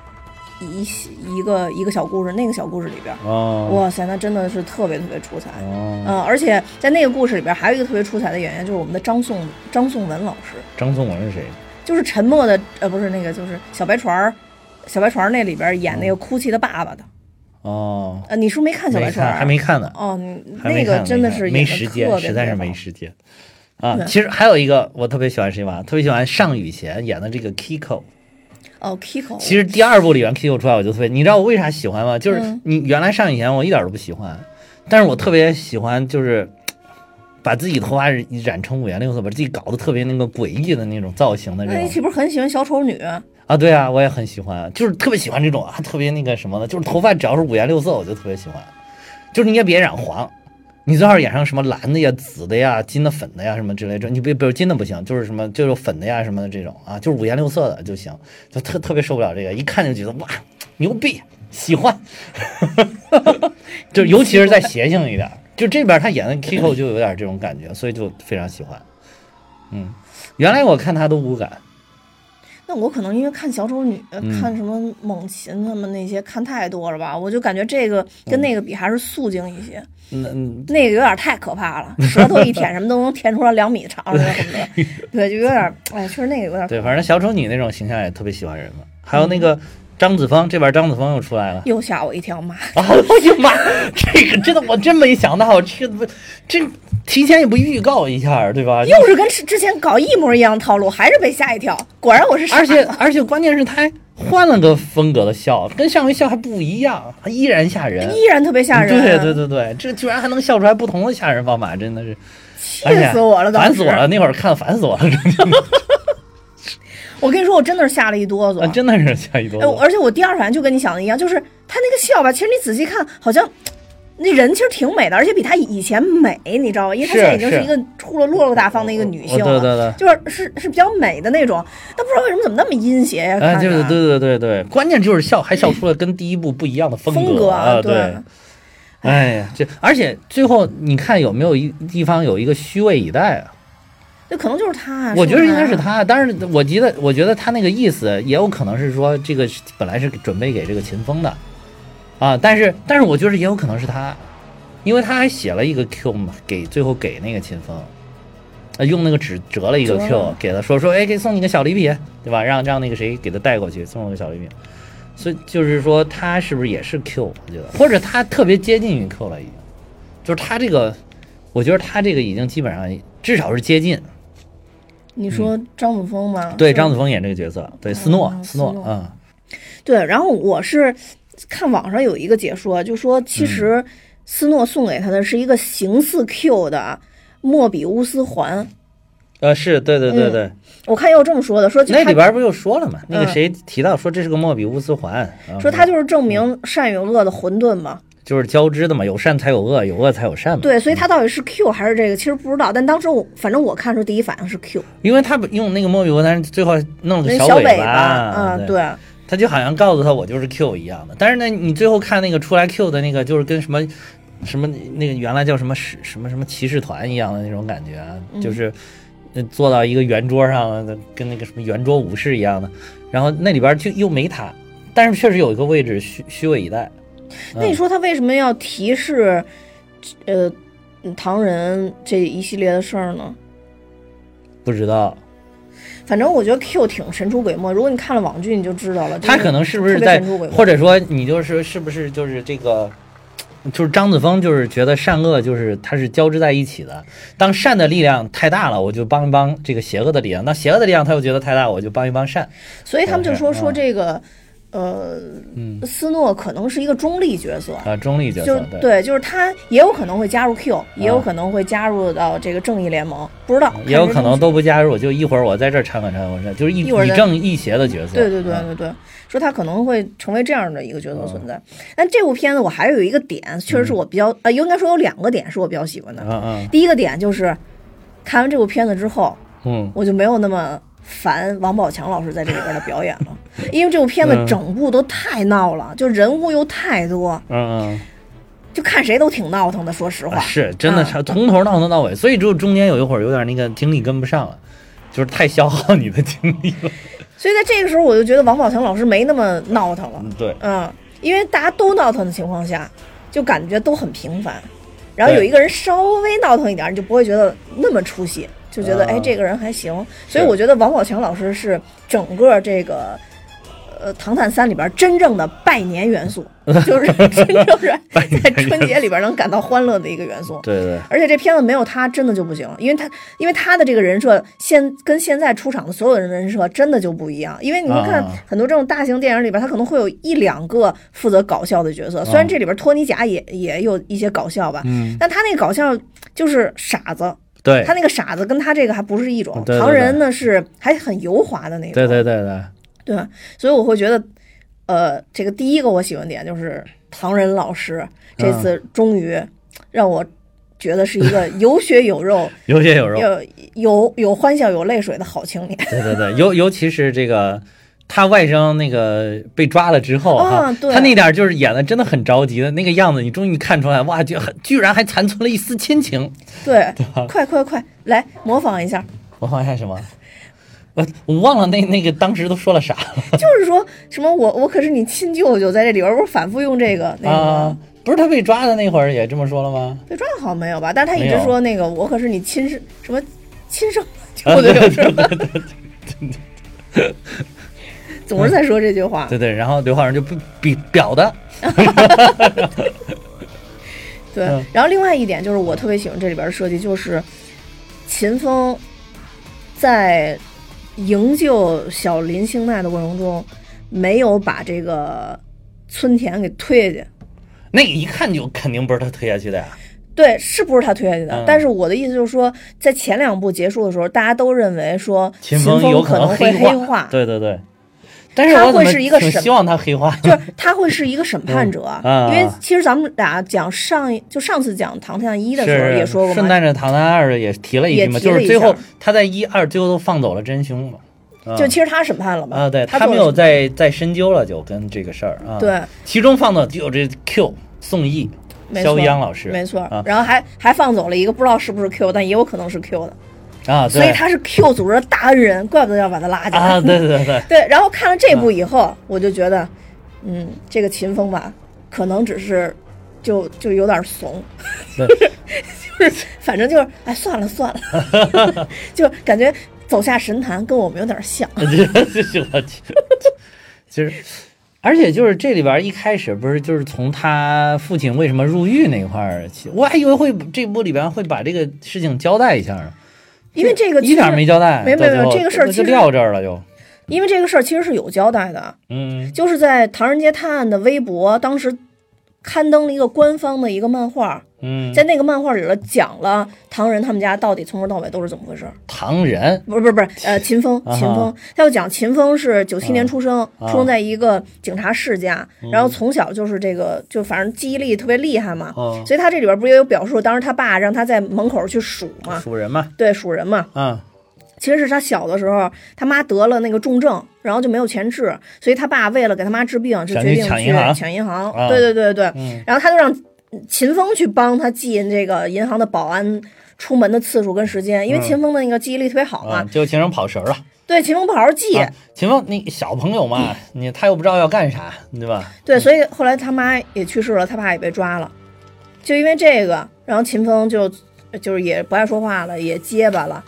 A: 一个一个小故事，那个小故事里边，
B: 哦
A: 哇塞，那真的是特别特别出彩。
B: 哦，
A: 嗯，而且在那个故事里边，还有一个特别出彩的演员，就是我们的张颂张颂文老师，
B: 张颂文是谁？
A: 就是沉默的呃，不是那个，就是小白船儿，小白船儿那里边演那个哭泣的爸爸的。
B: 哦，
A: 呃，你是不是没看小
B: 没
A: 白船儿？
B: 看，还没看呢，
A: 哦，那个真的是
B: 没时间实在是没时间。啊，其实还有一个我特别喜欢谁吧？特别喜欢尚宇贤演的这个 Kiko。
A: 哦，Kiko。
B: 其实第二部里面 Kiko 出来，我就特别，你知道我为啥喜欢吗？就是
A: 嗯
B: 你原来尚宇贤我一点都不喜欢，但是我特别喜欢就是把自己头发染成五颜六色，把自己搞得特别那个诡异的那种造型的这种
A: 那你岂不是很喜欢小丑女？
B: 啊，啊对啊，我也很喜欢，就是特别喜欢这种啊，特别那个什么的，就是头发只要是五颜六色，我就特别喜欢。就是你也别染黄，你最好染上什么蓝的呀、紫的呀、金的、粉的呀什么之类的，你别比如金的不行，就是什么就是粉的呀什么的这种啊，就是五颜六色的就行，就特特别受不了这个，一看就觉得哇牛逼，喜欢，[LAUGHS] 就尤其是再邪性一点，就这边他演的 Kiko 就有点这种感觉，所以就非常喜欢。嗯，原来我看他都无感。
A: 那我可能因为看小丑女，
B: 嗯
A: 看什么猛禽他们那些看太多了吧，我就感觉这个跟那个比还是素净一些，
B: 嗯嗯，
A: 那个有点太可怕了，舌头一舔什么都能舔出来两米长 [LAUGHS] 对，就有点，哎，确实那个有点，
B: 对，反正小丑女那种形象也特别喜欢人嘛。还有那个张子枫，这边张子枫又出来了。
A: 又吓我一跳，妈，
B: 啊！[LAUGHS] 哎呀妈，这个真的我真没想到，这个这提前也不预告一下，对吧？
A: 又是跟之之前搞一模一样的套路，还是被吓一跳，果然我是傻
B: 而且。而且关键是他还换了个风格的笑，跟上回笑还不一样，依然吓人。
A: 依然特别吓人，
B: 对对对对，这居然还能笑出来不同的吓人方法，真的是
A: 气死我了，当时
B: 烦死我了！！那会儿看烦死我了，真的
A: 我跟你说，我真的是吓了一哆嗦，
B: 啊真的是吓一哆嗦。
A: 而且我第二反应就跟你想的一样，就是他那个笑吧，其实你仔细看，好像那人其实挺美的，而且比她以前美，你知道吧？因为她现在已经是
B: 是
A: 一个出了落落大方的一个女性了，
B: 对对对。
A: 就是是是比较美的那种，但不知道为什么怎么那么阴邪呀？
B: 哎，
A: 看着
B: 就是对对对对，关键就是笑，还笑出了跟第一部不一样的风
A: 风格
B: 啊！
A: 对，
B: 哎呀，这而且最后你看有没有一地方有一个虚位以待啊？
A: 那可能就是他啊。
B: 我觉得应该是。他，但是我觉得我觉得他那个意思也有可能是说这个本来是准备给这个秦风的啊，但是但是我觉得也有可能是他，因为他还写了一个 Q 嘛，给最后给那个秦风。啊，用那个纸折了一个 Q，给他说说，哎，给送你个小礼品，对吧？让让那个谁给他带过去，送了个小礼品。所以就是说，他是不是也是 Q？我觉得，或者他特别接近于 Q 了，已经。就是他这个，我觉得他这个已经基本上至少是接近。
A: 你说张子枫吗？
B: 对，张子枫演这个角色，对，斯诺，
A: 嗯
B: 斯诺嗯，
A: 对，然后我是看网上有一个解说，就说
B: 嗯
A: 其实斯诺送给他的是一个形似 Q 的莫比乌斯环。
B: 呃，是对对对
A: 嗯
B: 对，
A: 我看也有这么说的，说
B: 那里边不就说了嘛？那个
A: 嗯
B: 谁提到说这是个莫比乌斯环，啊
A: 说他就是证明善与恶的混沌嘛。
B: 就是交织的嘛，有善才有恶，有恶才有善嘛。
A: 对，所以他到底是 Q 还是这个，其实不知道。但当时我反正我看的时候第一反应是 Q，
B: 因为他用那个莫比乌斯环，最后弄了
A: 那
B: 个尾
A: 小尾，
B: 巴，
A: 嗯，对，
B: 他就好像告诉他我就是 Q 一样的。但是呢，你最后看那个出来 Q 的那个，就是跟什么什么那个原来叫什么什什么什么骑士团一样的那种感觉啊，
A: 嗯
B: 就是呃坐到一个圆桌上，跟那个什么圆桌武士一样的。然后那里边就又没他，但是确实有一个位置虚虚位以待。
A: 那你说他为什么要提示，呃，唐人这一系列的事儿呢？
B: 不知道
A: 反正我觉得 Q 挺神出鬼没，如果你看了网剧，你就知道了。
B: 他可能是不是在或者说你就是是不是就是这个，就是张子枫就是觉得善恶就是它是交织在一起的。当善的力量太大了，我就帮一帮这个邪恶的力量；那邪恶的力量他又觉得太大，我就帮一帮善。
A: 所以他们就说
B: 是
A: 说这个，呃，
B: 嗯
A: 斯诺可能是一个中立角色。
B: 啊，中立角色就。
A: 对，就是他也有可能会加入 Q，也有可能会加入到这个正义联盟，不知道，
B: 也有可能都不加入，就一会儿我在这儿掺和掺和，就是以
A: 一会儿
B: 以正一邪的角色。
A: 对对对
B: 啊
A: 对对，说他可能会成为这样的一个角色存在。但这部片子我还有一个点，确实是我比较呃，应该说有两个点是我比较喜欢的。
B: 嗯嗯
A: 第一个点就是看完这部片子之后，
B: 嗯
A: 我就没有那么烦王宝强老师在这里边的表演了，[LAUGHS] 因为这部片子
B: 嗯
A: 整部都太闹了，就人物又太多，
B: 嗯
A: 就看谁都挺闹腾的。说实
B: 嗯，
A: 话，
B: 是真的
A: 啊
B: 是从头闹腾到尾，所以只有中间有一会儿有点那个精力跟不上了，就是太消耗你的精力了。[LAUGHS]
A: 所以在这个时候我就觉得王宝强老师没那么闹腾了。
B: 嗯，对。
A: 嗯，因为大家都闹腾的情况下，就感觉都很平凡。然后有一个人稍微闹腾一点，你就不会觉得那么出戏，就觉得、
B: 啊
A: 哎，这个人还行。所以我觉得王宝强老师是整个这个。呃，《唐探三》里边真正的拜年元素，[LAUGHS] 就是真正是在 [LAUGHS] 春节里边能感到欢乐的一个元素。
B: 对对
A: 而且这片子没有他真的就不行，因为他因为他的这个人设现跟现在出场的所有人的人设真的就不一样。因为你会看
B: 啊
A: 很多这种大型电影里边，他可能会有一两个负责搞笑的角色，虽然这里边托尼贾也也有一些搞笑吧，
B: 嗯，
A: 但他那个搞笑就是傻子，
B: 对
A: 他那个傻子跟他这个还不是一种。
B: 对对对
A: 唐人呢是还很油滑的那种，
B: 对对对对，
A: 对？所以我会觉得，呃，这个第一个我喜欢点就是唐人老师这
B: 嗯
A: 次终于让我觉得是一个有血有肉、[LAUGHS]
B: 有血有肉。
A: 有有有欢笑有泪水的好青年。
B: 对对对，尤尤其是这个。他外甥那个被抓了之后哈、
A: 啊对
B: 他那点就是演的真的很着急的那个样子，你终于看出来，哇，就很居然还残存了一丝亲情。
A: 对，[LAUGHS] 快快快，来模仿一下。
B: 模仿一下什么？我我忘了那那个当时都说了啥了 [LAUGHS]
A: 就是说什么我我可是你亲舅舅，在这里边不是反复用这个那个
B: 啊？？不是他被抓的那会儿也这么说了吗？
A: 被抓好像没有吧？但是他一直说那个我可是你亲生什么亲生
B: 啊 [LAUGHS]
A: 舅舅
B: 对
A: 是吧？总是在说这句话。
B: 对对，然后刘昊然就不比表的，[LAUGHS]
A: 对
B: 嗯，
A: 然后另外一点就是我特别喜欢这里边的设计，就是秦风在营救小林星奈的过程中，没有把这个村田给推下去。
B: 那一看就肯定不是他推下去的呀。
A: 对，是不是他推下去的？
B: 嗯
A: 但是我的意思就是说，在前两部结束的时候，大家都认为说
B: 秦
A: 风
B: 风有可能
A: 会
B: 黑化
A: 化，
B: 对对对，
A: 他
B: 但是他
A: 会是一个审
B: 挺希望他黑化，
A: 就是他会是一个审判者，因为其实咱们俩讲上一就上次讲《唐探一》的时候也说过
B: 顺
A: 嘛，
B: 带着唐探二也提了一句嘛，就是最后他在一二最后都放走了真凶嘛。啊
A: 就其实他审判了嘛，
B: 啊，对
A: 他
B: 他没有再再深究了，就跟这个事儿啊。，
A: 对，
B: 其中放的就有这 Q 宋轶、肖央老师，
A: 没错
B: 啊，
A: 然后还还放走了一个不知道是不是 Q，但也有可能是 Q 的，
B: 啊，
A: 所以他是 Q 组织的大恩人，怪不得要把他拉进来。
B: 啊，对对对，[LAUGHS]
A: 对，然后看了这部以后，我就觉得，嗯，这个秦风吧，可能只是就就有点怂，
B: 对。[LAUGHS]
A: 就是反正就是哎算了算了，[LAUGHS] 就感觉走下神坛跟我们有点像。
B: 这这是我去，就是，而且就是这里边一开始不是就是从他父亲为什么入狱那块儿起，我还以为会这部里边会把这个事情交代一下呢，
A: 因为这个
B: 一点没交代，
A: 没没没
B: 有
A: 这个事儿
B: 就
A: 其实
B: 撂这儿了就，
A: 因为这个事儿其实是有交代的，
B: 嗯。
A: 就是在《唐人街探案》的微博当时刊登了一个官方的一个漫画，
B: 嗯，
A: 在那个漫画里头讲了唐人他们家到底从头到尾都是怎么回事儿。
B: 唐人？
A: 不是不是不是，呃，秦风，秦风，他要讲秦风是九七年出生，
B: 啊。
A: 出生在一个警察世家，
B: 嗯。
A: 然后从小就是这个，就反正记忆力特别厉害嘛，
B: 哦，
A: 所以他这里边不也有表述，当时他爸让他在门口去数嘛，
B: 数人嘛，
A: 对，数人嘛，
B: 啊
A: 其实是他小的时候，他妈得了那个重症，然后就没有钱治，所以他爸为了给他妈治病，就决定去
B: 抢银行
A: 抢银行，
B: 啊。
A: 对对对对，
B: 嗯。
A: 然后他就让秦风去帮他记这个银行的保安出门的次数跟时间，因为
B: 嗯。
A: 秦风的那个记忆力特别好嘛，
B: 啊，就形成跑神儿了。
A: 对，秦风不好好记，
B: 啊秦风，你小朋友嘛，你他又不知道要干啥，对吧？
A: 对，所以后来他妈也去世了，他爸也被抓了，就因为这个，然后秦风就就是也不爱说话了，也结巴了，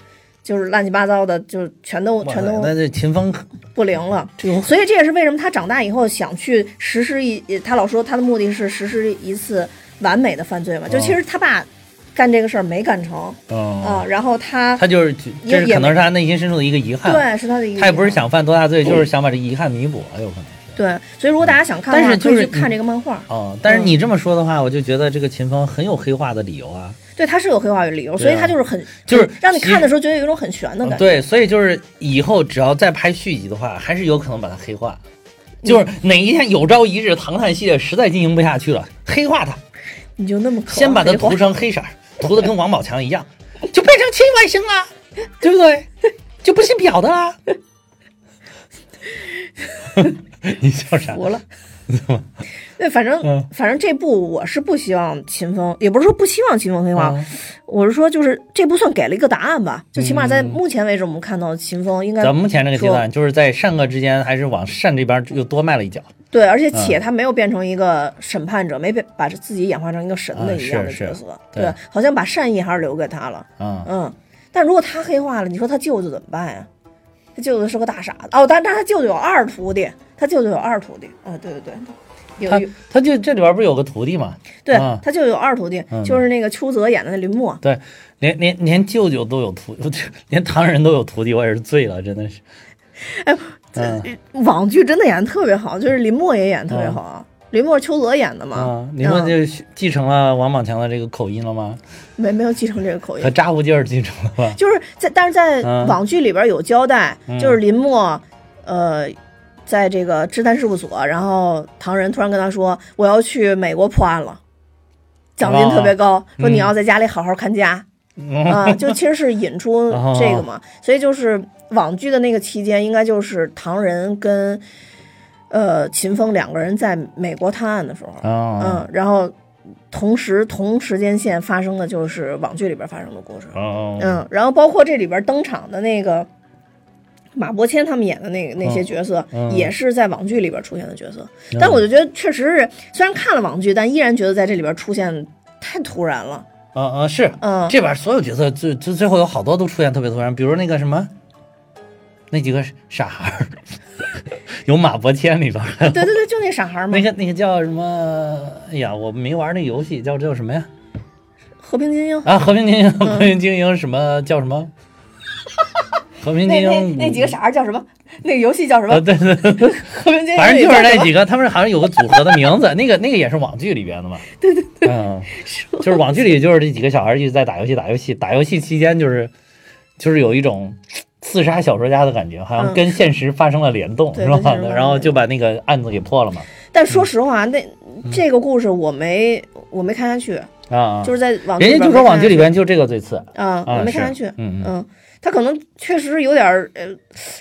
A: 就是乱七八糟的，就全都全都
B: 那这秦风
A: 不灵了。
B: 这个
A: 所以这也是为什么他长大以后想去实施一，他老说他的目的是实施一次完美的犯罪嘛，就其实他爸干这个事儿没干成
B: 嗯，
A: 啊，然后他
B: 他就是这可能是他内心深处的一个遗憾。
A: 对是他的一个，
B: 他也不是想犯多大罪，就是想把这遗憾弥补了，有可能是。
A: 对，所以如果大家想看的话，
B: 但是就是
A: 可以去看这个漫画。
B: 哦，但是你这么说的话，我就觉得这个秦风很有黑化的理由啊。
A: 对，他是有黑化的理由，
B: 啊
A: 所以他就是很
B: 就是
A: 让你看的时候觉得有一种很悬的感觉。
B: 对，所以就是以后只要再拍续集的话，还是有可能把它黑化。就是哪一天有朝一日唐探系列实在经营不下去了，黑化它，
A: 你就那么
B: 先把它涂成黑色，涂的跟王宝强一样，就变成亲外星了，对不对？就不姓表的啦。[LAUGHS] 你笑啥？
A: 服了。对，反正、
B: 嗯
A: 反正这部我是不希望秦风，也不是说不希望秦风黑化，
B: 啊
A: 我是说就是这部算给了一个答案吧，就起码在目前为止，我们看到秦风应该
B: 咱目前这个阶段，就是在善恶之间，还是往善这边又多迈了一脚。
A: 对，而且
B: 嗯
A: 且他没有变成一个审判者，没被把自己演化成一个神的
B: 啊
A: 一样的角色，
B: 对
A: 好像把善意还是留给他了，
B: 嗯、
A: 嗯，但如果他黑化了，你说他舅舅怎么办呀？他舅舅是个大傻子哦，但但他舅舅有二徒弟，他舅舅有二徒弟，啊，对对对，有
B: 他
A: 有
B: 他就这里边不是有个徒弟嘛？
A: 对
B: 啊
A: 他舅舅有二徒弟，
B: 嗯
A: 就是那个邱泽演的那林默，
B: 对，连连连舅舅都有徒，[LAUGHS] 连唐人都有徒弟，我也是醉了，真的是。
A: 哎，
B: 嗯
A: 网剧真的演的特别好，就是林默也演的特别好啊。林默是邱泽演的嘛？
B: 啊，林默
A: 嗯
B: 就继承了王宝强的这个口音了吗？
A: 没没有继承这个口音
B: 和，扎呼劲儿继承了吧？
A: 就是在但是在
B: 嗯
A: 网剧里边有交代，
B: 嗯
A: 就是林默，呃，在这个侦探事务所，然后唐人突然跟他说：“我要去美国破案了，奖金特别高，说你要在家里好好看家。
B: 嗯
A: 啊，就其实是引出这个嘛，所以就是网剧的那个期间，应该就是唐人跟呃秦风两个人在美国探案的时候，
B: 啊。
A: 嗯，然后同时同时间线发生的就是网剧里边发生的故事，
B: 哦
A: 嗯，然后包括这里边登场的那个马伯骞他们演的那个那些角色，
B: 嗯。
A: 也是在网剧里边出现的角色。但我就觉得确实是，虽然看了网剧，但依然觉得在这里边出现太突然了。
B: 啊啊是，
A: 嗯，
B: 这边所有角色最最最后有好多都出现特别突然，比如那个什么，那几个傻孩儿，有马伯骞里边
A: 对对对，就那傻孩儿嘛
B: 那，个那个叫什么？哎呀，我没玩那游戏，叫叫什么呀？
A: 和平精英。
B: 啊，和平精英，
A: 嗯
B: 和平精英什么叫什么？和平精
A: 那那
B: 英
A: 那几个傻孩叫什么？那个游戏叫什么
B: 啊，？对对对，
A: 和平精英。
B: 反正就是那几个，他们好像有个组合的名字，那个那个也是网剧里边的嘛。对对对，嗯，就是网剧里就是这几个小孩一直在打游戏，打游戏，打游戏期间就是就是有一种刺杀小说家的感觉，好像
A: 嗯
B: 跟现实发生了联动，是吧？[LAUGHS] 然后就把那个案子给破了嘛。
A: 但说实话，那
B: 嗯。
A: 这个故事我没我没看下去，
B: 啊啊，
A: 就是在网剧里边
B: 人家就说网剧里
A: 边
B: 边就这个最次。
A: 啊，我没看下去。
B: 嗯，
A: 他可能确实有点儿呃，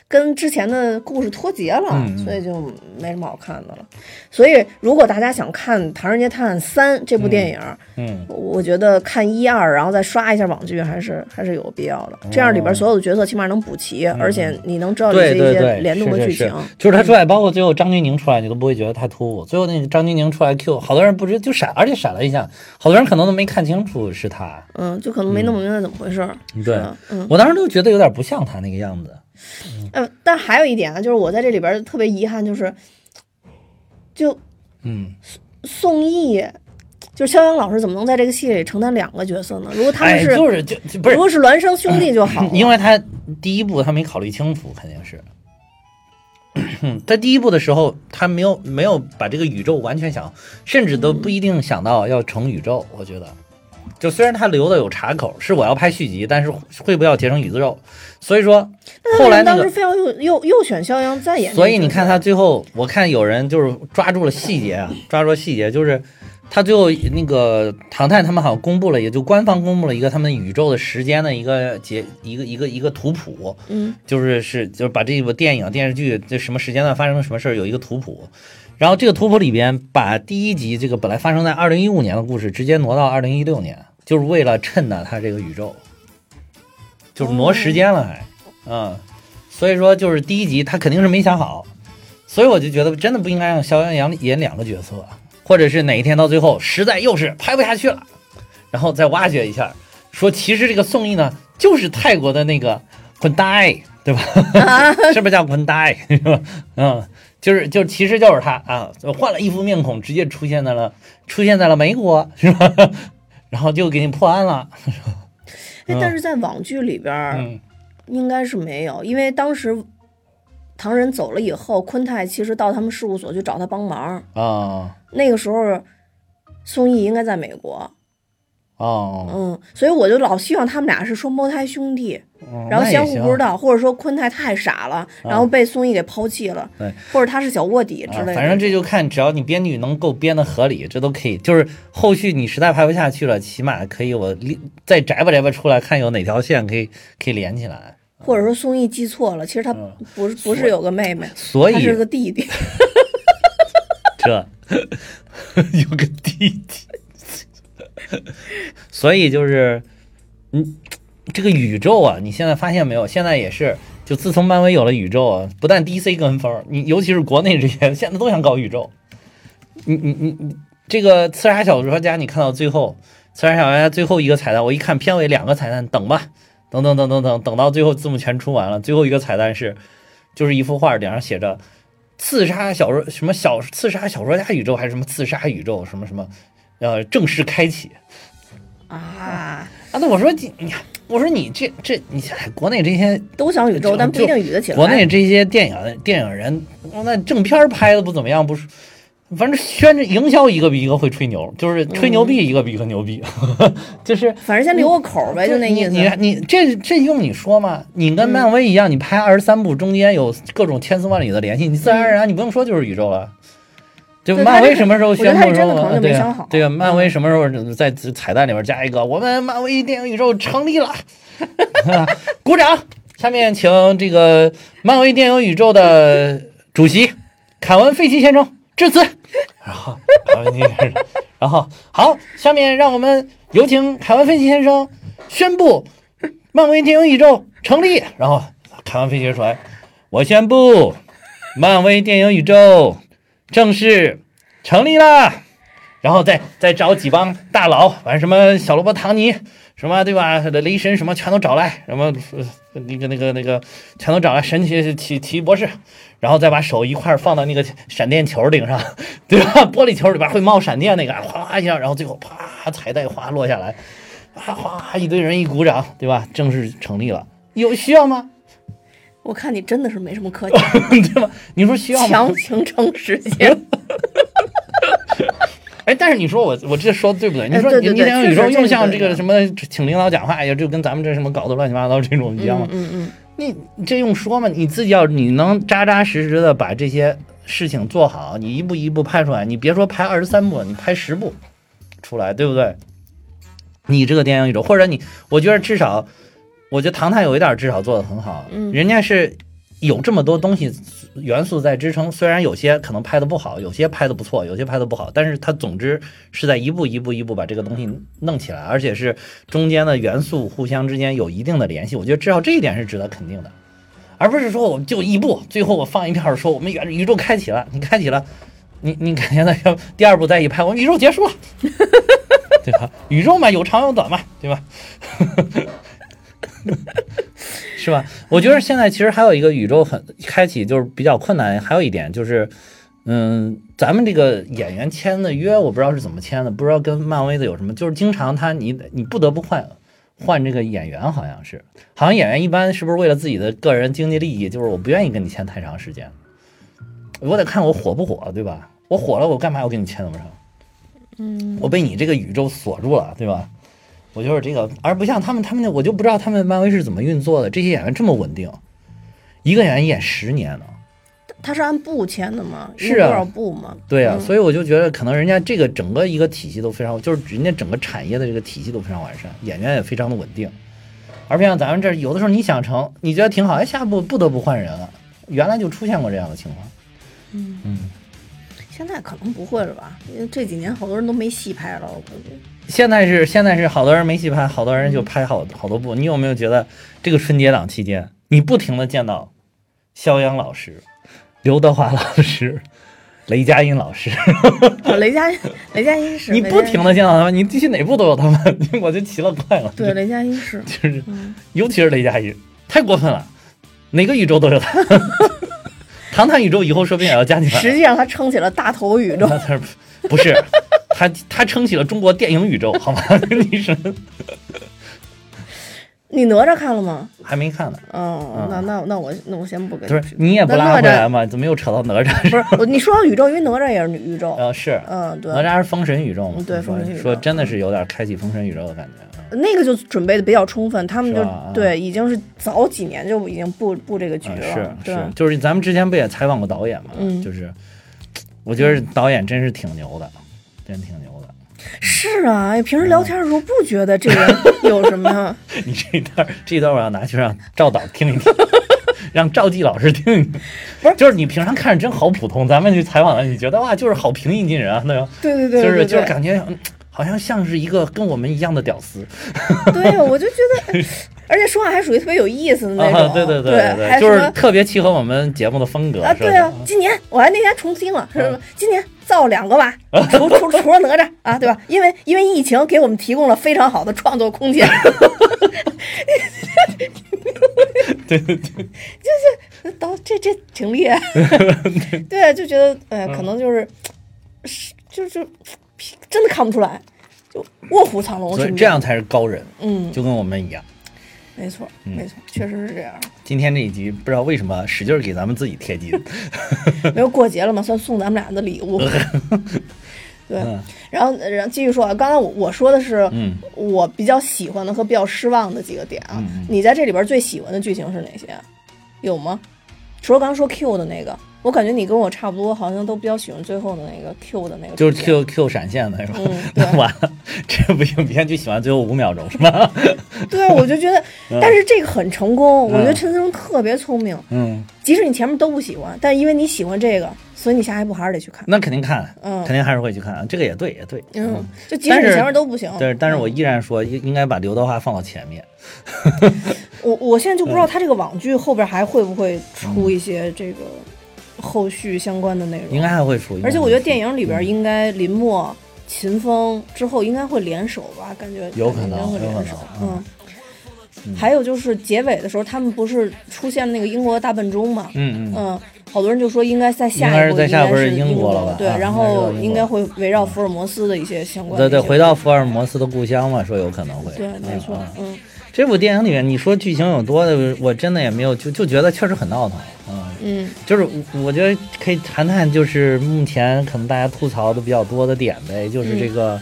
A: 跟之前的故事脱节了，所以就没什么好看的了。所以，如果大家想看《唐人街探案三》这部电影，
B: 嗯
A: 我我觉得看一二，然后再刷一下网剧，还是还是有必要的。这样里边所有的角色起码能补齐，而且你能知道这些联动的剧情。
B: 是就是他出来，包括最后张钧甯出来，你都不会觉得太突兀。最后那个张钧甯出来 Q，好多人不知就闪，而且闪了一下，好多人可能都没看清楚是他。
A: 嗯，就可能没弄明白怎么回事儿。
B: 对
A: 嗯。
B: 我当时都觉得有点不像他那个样子。
A: 嗯，但还有一点啊，就是我在这里边特别遗憾，就是就
B: 嗯，
A: 宋轶，就是肖央老师怎么能在这个戏里承担两个角色呢？如果他们
B: 哎，
A: 是，
B: 就是就就不是
A: 如果是孪生兄弟就好了，
B: 因为他第一部他没考虑清楚，肯定是。[CLEARS THROAT] 他第一部的时候，他没有没有把这个宇宙完全想，甚至都不一定想到要成宇宙。我觉得，就虽然他留的有岔口，是我要拍续集，但是会不会要结成宇宙？所以说
A: 那他
B: 后来那个，
A: 当时非要又又又选肖央再演？
B: 所以你看他最后，我看有人就是抓住了细节啊，抓住了细节，就是他最后那个唐探他们好像公布了，也就官方公布了一个他们宇宙的时间的一个节一个一个一个图谱，
A: 嗯
B: 就是是就是把这部电影电视剧这什么时间段发生了什么事儿有一个图谱，然后这个图谱里边把第一集这个本来发生在二零一五年的故事直接挪到二零一六年，就是为了衬呢它这个宇宙，就是挪时间了还，嗯，所以说就是第一集他肯定是没想好，所以我就觉得真的不应该让肖央阳演两个角色，或者是哪一天到最后实在又是拍不下去了，然后再挖掘一下，说其实这个宋轶呢就是泰国的那个混呆，对吧？[LAUGHS] 是不是叫混呆？[LAUGHS] 是吧？嗯，就是就其实就是他啊，换了一副面孔，直接出现在了出现在了美国，是吧？[LAUGHS] 然后就给你破案了。
A: 哎，但是在网剧里边
B: 嗯
A: 应该是没有，因为当时唐人走了以后，昆泰其实到他们事务所去找他帮忙，
B: 啊
A: 那个时候宋轶应该在美国，
B: 哦，
A: 嗯，所以我就老希望他们俩是双胞胎兄弟，
B: 嗯
A: 然后相互不知。道，或者说坤泰太傻了，然后被宋轶给抛弃了，
B: 对
A: 或者他是小卧底之类的。
B: 啊反正这就看，只要你编剧能够编的合理，这都可以。就是后续你实在拍不下去了，起码可以我立再摘吧摘吧出来，看有哪条线可以可以连起来。
A: 或者说宋轶记错了，其实他
B: 嗯
A: 不是不是有个妹妹，
B: 所以
A: 他是个弟弟。[LAUGHS]
B: 这 [LAUGHS] 有个弟弟，[LAUGHS] 所以就是，嗯，这个宇宙啊，你现在发现没有？现在也是，就自从漫威有了宇宙啊，不但 DC 跟风，你尤其是国内这些，现在都想搞宇宙。你你你你，这个刺杀小说家，你看到最后，刺杀小说家最后一个彩蛋，我一看片尾两个彩蛋，等吧，等等等等等，等到最后字幕全出完了，最后一个彩蛋是，就是一幅画，顶上写着。刺杀小说什么小刺杀小说家宇宙还是什么刺杀宇宙什么什么，呃，正式开启
A: 啊，
B: 啊！那我说你你，我说你这这你哎国内这些
A: 都想宇宙，但不一定宇得起来。
B: 国内这些电影电影人，那正片拍的不怎么样，不是？反正宣着营销一个比一个会吹牛，就是吹牛逼一个比一个牛逼，[LAUGHS] 就是
A: 反正先留个口呗，就那意思。
B: 你你你这这用你说吗？你跟漫威一样，你拍二十三部，中间有各种千丝万缕的联系，你自然而然你不用说就是宇宙了。对，
A: 对
B: 漫威什么时候宣布说
A: 真的可能没
B: 对
A: 想好
B: 啊对啊，漫威什么时候在彩蛋里面加一个我们漫威电影宇宙成立了，[LAUGHS] [LAUGHS] 鼓掌。下面请这个漫威电影宇宙的主席凯文·费奇先生致辞。[LAUGHS] 然后，凯文·费奇先生，然后好，下面让我们有请凯文·费奇先生宣布漫威电影宇宙成立。然后，凯文·费奇说：“我宣布，漫威电影宇宙正式成立啦！”然后再再找几帮大佬，把什么小萝卜唐尼，什么对吧？雷神什么全都找来，什么那个那个那个全都找来，神奇奇奇博士，然后再把手一块放到那个闪电球顶上，[LAUGHS] 对吧？玻璃球里边会冒闪电那个，哗哗一下，然后最后啪彩带哗落下来，哗哗一堆人一鼓掌，对吧？正式成立了，有需要吗？
A: 我看你真的是没什么可讲，[LAUGHS]
B: 对吧？你说需要吗？
A: 强行撑时间。[LAUGHS]
B: 哎，但是你说我我这说的对不对？你
A: 哎
B: 说你你电影宇宙用像
A: 这个
B: 什么请领导讲话呀，就跟咱们这什么搞得乱七八糟这种一样吗？
A: 嗯嗯
B: 你你这用说吗？你自己要你能扎扎实实的把这些事情做好，你一步一步拍出来，你别说拍二十三部，你拍十部出来，对不对？你这个电影宇宙，或者你，我觉得至少，我觉得唐探有一点至少做的很好，
A: 嗯
B: 人家是有这么多东西元素在支撑，虽然有些可能拍的不好，有些拍的不错，有些拍的不好，但是它总之是在一步一步一步把这个东西弄起来，而且是中间的元素互相之间有一定的联系，我觉得至少这一点是值得肯定的，而不是说我就一步，最后我放一片说我们元宇宙开启了，你开启了，你你感觉到要第二部再一拍，我们宇宙结束了。对吧？宇宙嘛，有长有短嘛，对吧？[LAUGHS] 是吧？我觉得现在其实还有一个宇宙很开启，就是比较困难。还有一点就是，嗯，咱们这个演员签的约，我不知道是怎么签的，不知道跟漫威的有什么，就是经常他你你不得不换换这个演员，好像是，好像演员一般是不是为了自己的个人经济利益，就是我不愿意跟你签太长时间，我得看我火不火，对吧？我火了，我干嘛要跟你签那么长？
A: 嗯，
B: 我被你这个宇宙锁住了，对吧？我就是这个，而不像他们，他们那我就不知道他们漫威是怎么运作的。这些演员这么稳定，一个演员演十年呢，
A: 他是按部签的吗？
B: 是啊
A: 多少部吗？
B: 对啊，
A: 嗯
B: 所以我就觉得可能人家这个整个一个体系都非常，就是人家整个产业的这个体系都非常完善，演员也非常的稳定，而不像咱们这儿有的时候你想成，你觉得挺好，哎，下一步不得不换人了，原来就出现过这样的情况。
A: 嗯
B: 嗯，
A: 现在可能不会了吧？因为这几年好多人都没戏拍了，我估计。
B: 现在是现在是好多人没戏拍，好多人就拍好好多部。你有没有觉得这个春节档期间，你不停的见到肖央老师、刘德华老师、[LAUGHS] 雷佳音老师，[LAUGHS]
A: 哦雷佳音，雷佳音是 [LAUGHS]
B: 你不停的见到他们，你去哪部都有他们，我就奇了怪了。
A: 对，雷佳音是，
B: 就是
A: 嗯，
B: 尤其是雷佳音，太过分了，哪个宇宙都有他。唐探宇宙以后说不定也要加进来。
A: 实际上他撑起了大头宇宙。
B: 不是他他撑起了中国电影宇宙，好吗？[LAUGHS] 你是 [LAUGHS]
A: 你哪吒看了吗？
B: 还没看呢。
A: 哦，那那那我那我先不跟
B: 不是
A: 你
B: 也不拉回来吗？怎么又扯到哪吒？
A: 不是我你说到宇宙，因为哪吒也是宇宙。
B: 呃，是
A: 嗯，对，
B: 哪吒是封神宇宙嘛？
A: 嗯对
B: 说
A: 封神宇宙
B: 说真的是有点开启封神宇宙的感觉。嗯
A: 那个就准备的比较充分，他们就
B: 啊
A: 对，已经是早几年就已经布布这个局
B: 嗯
A: 了。
B: 是
A: 对
B: 是，就是咱们之前不也采访过导演吗？
A: 嗯
B: 就是我觉得导演真是挺牛的，真挺牛的。
A: 是啊，哎平时聊天的时候不觉得这人 [LAUGHS] 有什么？[LAUGHS]
B: 你这一段这一段我要拿去让赵导听一听，[LAUGHS] 让赵季老师听一听。
A: 不是
B: 就是你平常看着真好普通，咱们去采访了，你觉得哇，就是好平易近人啊，那种，
A: 对对对，
B: 就是
A: 对对
B: 就是感觉。嗯好像像是一个跟我们一样的屌丝
A: 对，我就觉得，哎而且说话还属于特别有意思的那种。
B: 啊！对对
A: 对
B: 对就是特别契合我们节目的风格
A: 啊，对啊，今年我还那天重听了，是
B: 嗯
A: 吧？今年造两个吧，除除除了哪吒啊，对吧？因为因为疫情给我们提供了非常好的创作空间。
B: 对 [LAUGHS] 对对，
A: 导这这挺厉害，[LAUGHS] 对，啊就觉得哎，可能就是是就就真的看不出来，就卧虎藏龙。
B: 所以这样才是高人，
A: 嗯，
B: 就跟我们一样。
A: 没错，
B: 嗯
A: 没错，确实是这样。
B: 今天这一集不知道为什么使劲儿给咱们自己贴金，[LAUGHS]
A: 没有过节了嘛，算送咱们俩的礼物。[LAUGHS] 对，
B: 嗯
A: 然后然后继续说啊，刚才我我说的是
B: 嗯，
A: 我比较喜欢的和比较失望的几个点啊。你在这里边最喜欢的剧情是哪些？有吗？除了刚刚说 Q 的那个，我感觉你跟我差不多，好像都比较喜欢最后的那个 Q 的那个
B: 就是。Q Q 闪现的是吧？
A: 嗯对 [LAUGHS]
B: 完了，[LAUGHS] 这部影片就喜欢最后五秒钟是吧？[LAUGHS]
A: 对，我就觉得，但是这个很成功，我觉得
B: 嗯
A: 陈思诚特别聪明。
B: 嗯，
A: 即使你前面都不喜欢，但因为你喜欢这个，所以你下一步还是得去看。
B: 那肯定看，
A: 嗯
B: 肯定还是会去看，这个也对，也对。
A: 嗯，就即使你前面都不行，
B: 对，但是我
A: 嗯
B: 依然说应应该把刘德华放到前面。[LAUGHS]
A: 我我现在就不知
B: 嗯
A: 道他这个网剧后边还会不会出一些这个后续相关的内容，
B: 应该还会出。
A: 而且我觉得电
B: 影
A: 影里边应该林默、秦风之后应该会联手吧，感觉
B: 有可能
A: 会联手嗯，还有就是结尾的时候，他们不是出现了那个英国大笨钟嘛？
B: 嗯嗯，
A: 嗯，好多人就说应该在下
B: 应该是
A: 一步
B: 在下一步是
A: 应该是
B: 英国了吧
A: 对，
B: 啊
A: 然后应该会围绕福尔摩斯的一些相关的
B: 对对，回到福尔摩斯的故乡嘛，说有可能会。
A: 对，没错
B: 嗯，
A: 嗯，
B: 这部电影里面，你说剧情有多的，我真的也没有，就就觉得确实很闹腾。嗯，
A: 嗯。
B: 就是我我觉得可以谈谈，就是目前可能大家吐槽的比较多的点呗，就是这个，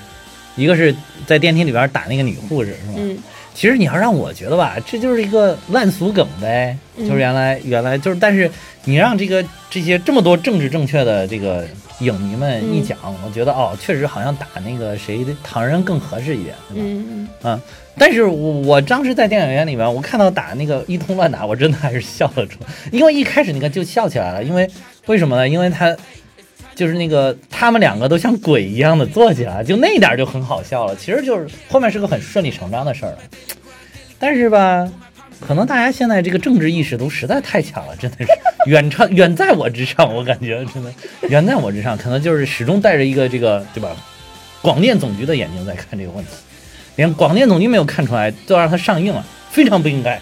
B: 一个是在电梯里边打那个女护士是吧？
A: 嗯。
B: 其实你要让我觉得吧，这就是一个烂俗梗呗，
A: 嗯。
B: 就是原来原来就是，但是你让这个这些这么多政治正确的这个影迷们一
A: 嗯。
B: 讲，我觉得哦，确实好像打那个谁的唐人更合适一点，对吧？
A: 嗯，
B: 啊，但是我我当时在电影院里面，我看到打那个一通乱打，我真的还是笑了出来，因为一开始你看就笑起来了，因为为什么呢？因为他就是那个他们两个都像鬼一样的坐起来，就那一点就很好笑了。其实就是后面是个很顺理成章的事儿了，但是吧。可能大家现在这个政治意识都实在太强了，真的是远超远在我之上，我感觉真的远在我之上，可能就是始终带着一个这个对吧，广电总局的眼睛在看这个问题。连广电总局没有看出来，就让它上映了，非常不应该。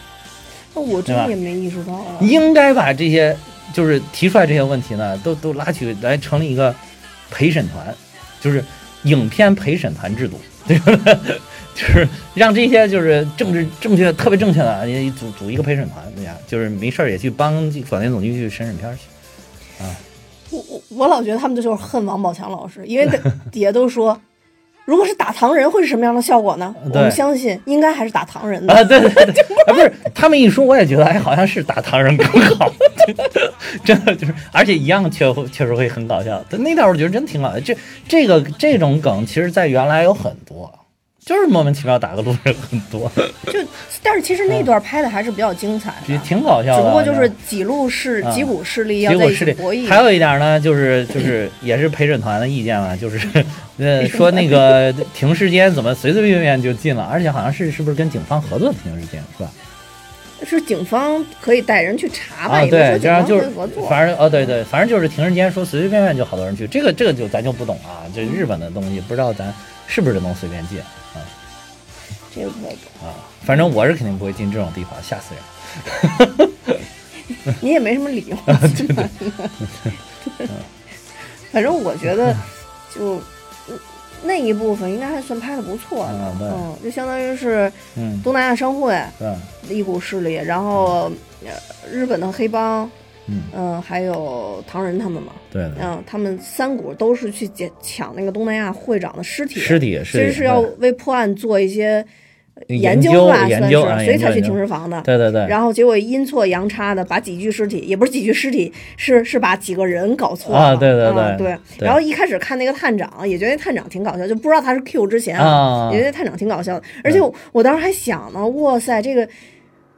A: 那我真的也没意识到啊。
B: 应该把这些就是提出来这些问题呢，都都拉起来成立一个陪审团，就是影片陪审团制度，对吧？[LAUGHS] 就是让这些就是政治正确、特别正确的也组组一个陪审团，对呀，就是没事儿也去帮广电总局去审审片儿去。
A: 我我我老觉得他们就是恨王宝强老师，因为 [LAUGHS] 底下都说，如果是打唐人会是什么样的效果呢？我
B: 对
A: 们相信应该还是打唐人的。
B: 啊，对对对，[LAUGHS] 啊，不是他们一说，我也觉得，哎，好像是打唐人更好，[LAUGHS] 真的就是，而且一样确确实会很搞笑。但那段我觉得真挺好的，这这个这种梗，其实在原来有很多，就是莫名其妙打个路人很多，
A: 就但是其实那段拍的还是比较精彩
B: 挺搞笑的。
A: 只不过就是几路势
B: 啊
A: 几股势力要博弈。
B: 还有一点呢，就是就是 [CLEARS THROAT] 也是陪审团的意见嘛，就是呃说那个停尸间怎么随随便便就进了，而且好像是是不是跟警方合作的停尸间是吧？
A: 是警方可以带人去查吧？
B: 啊，对，这样就是。反正哦，对对，反正就是停尸间说随随便便就好多人去，这个这个就咱就不懂啊，这日本的东西不知道咱是不是能随便进啊
A: 这个不太懂，
B: 啊，反正我是肯定不会进这种地方，吓死人。[LAUGHS]
A: 你也没什么理由。
B: 对吧
A: 反正我觉得就。嗯那一部分应该还算拍的不错的，
B: 嗯
A: 就相当于是
B: 嗯，
A: 东南亚商会
B: 对，
A: 一股势力，然后呃日本的黑帮，
B: 嗯，
A: 嗯，还有唐人他们嘛，
B: 对对，
A: 嗯，他们三股都是去捡抢那个东南亚会长的尸体，
B: 尸体
A: 其实是要为破案做一些
B: 研
A: 究吧，算是，所以才去停尸房的。
B: 对对对，
A: 然后结果阴错阳差的把几具尸体，也不是几具尸体，是是把几个人搞错了。
B: 啊对对对
A: 啊对
B: 对
A: 然后一开始看那个探长，也觉得那探长挺搞笑，就不知道他是 Q 之前
B: 啊
A: 也觉得探长挺搞笑的。而且我我当时还想呢，哇塞，这个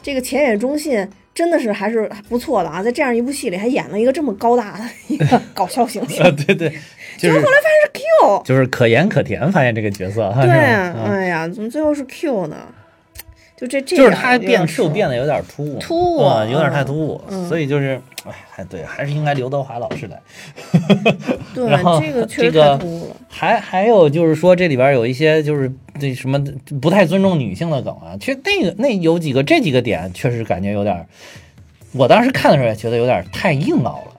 A: 这个前野忠信真的是还是不错的啊，在这样一部戏里还演了一个这么高大的一个搞笑形象。[LAUGHS]
B: 啊，对对，就是
A: 后来发现是 Q，
B: 就是可盐可甜，发现这个角色，
A: 对，
B: 是吧嗯
A: 哎呀，怎么最后是 Q 呢？就这这
B: 就是他变
A: 说
B: Q 变得有点突兀，
A: 突兀
B: 啊，有点太
A: 嗯
B: 突兀，
A: 嗯
B: 所以就是，哎，还对，还是应该刘德华老师来。[LAUGHS]
A: 对
B: 然后
A: 这个确实
B: 这个
A: 太突兀了。
B: 还还有就是说，这里边有一些就是这什么不太尊重女性的梗啊，其实那个那有几个这几个点确实感觉有点，我当时看的时候也觉得有点太硬朗了，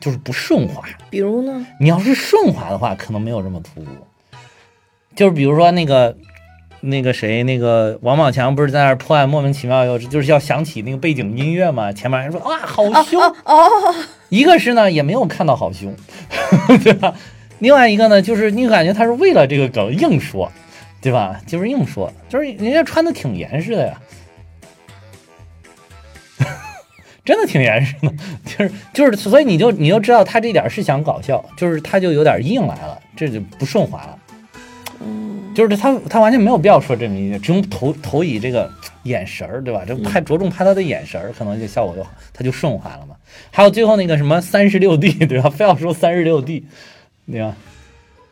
B: 就是不顺滑。
A: 比如呢？
B: 你要是顺滑的话，可能没有这么突兀。就是比如说那个那个谁，那个王宝强不是在那儿破案，莫名其妙又就是要响起那个背景音乐嘛？前面还说哇好凶，
A: 哦，
B: 一个是呢也没有看到好凶，[LAUGHS] 对吧？另外一个呢，就是你感觉他是为了这个梗硬说，对吧？就是硬说，就是人家穿的挺严实的呀，[LAUGHS] 真的挺严实的，[LAUGHS] 就是就是，所以你就你就知道他这点是想搞笑，就是他就有点硬来了，这就不顺滑了。
A: 嗯，
B: 就是他他完全没有必要说这么一句，只用投投以这个眼神儿，对吧？就拍着重拍他的眼神儿，可能就效果就好，他就顺滑了嘛。还有最后那个什么三十六 D，[LAUGHS] 对吧？非要说三十六 D，对吧？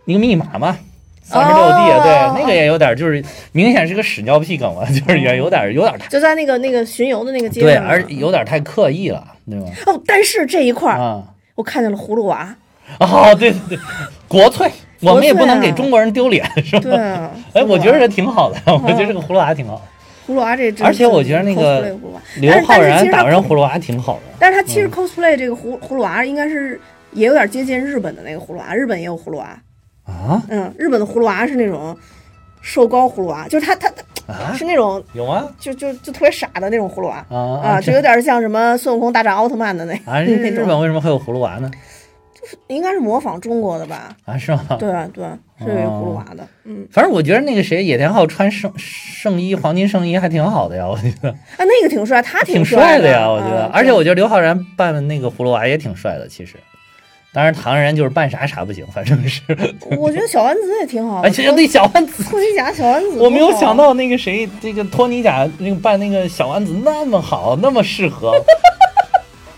B: 那个密码嘛，三十六 D，、
A: 哦
B: 对，那个也有点就是明显是个屎尿屁梗了，[LAUGHS] 就是也有点有点太
A: 就在那个那个巡游的那个
B: 阶
A: 段对，
B: 而有点太刻意了，对吧？
A: 哦，但是这一块儿、
B: 啊
A: 我看见了葫芦娃，
B: 哦，对对对，国粹，我们也不能给中国人丢脸，是吧？
A: 对啊，
B: 哎，我觉得这挺好的，我觉得这个葫芦娃挺好。
A: 葫芦娃这，
B: 而且我觉得那个刘昊然打人葫芦娃挺好的。
A: 但是他其实
B: 嗯
A: cosplay 这个葫葫芦娃应该是也有点接近日本的那个葫芦娃，日本也有葫芦娃，
B: 啊
A: 嗯，日本的葫芦娃是那种瘦高葫芦娃，就是他他他
B: 啊，
A: 是那种
B: 有吗？
A: 就就就特别傻的那种葫芦娃
B: 啊
A: 啊，就有点像什么孙悟空大战奥特曼的那
B: 啊，[LAUGHS] 日本，为什么会有葫芦娃呢？
A: 应该是模仿中国的吧？
B: 啊，是吗？
A: 对啊对啊，是葫芦娃的，嗯，
B: 反正我觉得那个谁野田昊穿圣圣衣黄金圣衣还挺好的呀，我觉得
A: 啊，那个挺帅，他
B: 挺
A: 帅
B: 的呀，我觉得，
A: 啊
B: 而且我觉得刘昊然扮那个葫芦娃也挺帅的，其实。当然，唐人就是扮啥啥不行，反正是。
A: 我觉得小丸子也挺好的，
B: 而且那小丸子，
A: 托尼贾小丸子，[LAUGHS]
B: 我没有想。到那个谁，这个托尼贾那个扮那个小丸子那么好，那么适合。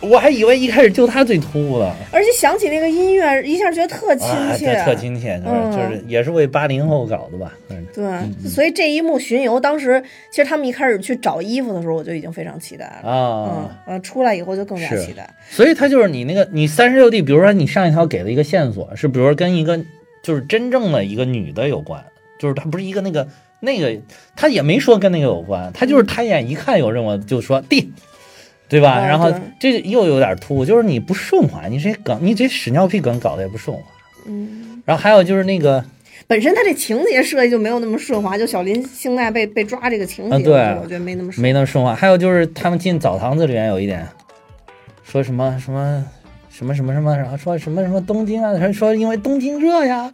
B: 我还以为一开始就他最突兀了，
A: 而且想起那个音乐，一下觉得特亲
B: 啊，
A: 切，
B: 对特亲切，就是、
A: 嗯
B: 就是也是为八零后搞的吧？嗯，
A: 对，所以这一幕巡游，当时其实他们一开始去找衣服的时候，我就已经非常期待了。
B: 啊。
A: 嗯，呃，出来以后就更加期待。
B: 所以他就是你那个你三十六 D，比如说你上一条给了一个线索，是比如说跟一个就是真正的一个女的有关，就是他不是一个那个那个，他也没说跟那个有关，他就是抬眼一看有任务就说 D，对吧？
A: 啊
B: 然后
A: 对
B: 这又有点突兀，就是你不顺滑，你这梗你这屎尿屁梗搞得也不顺滑。
A: 嗯，
B: 然后还有就是那个
A: 本身他这情节设计就没有那么顺滑，就小林星奈被被抓这个情节，我觉得没那么顺。
B: 没那么顺滑，还有就是他们进澡堂子里面有一点说什么什么。什么什么什么，然后说什么什么东京啊，他说因为东京热呀，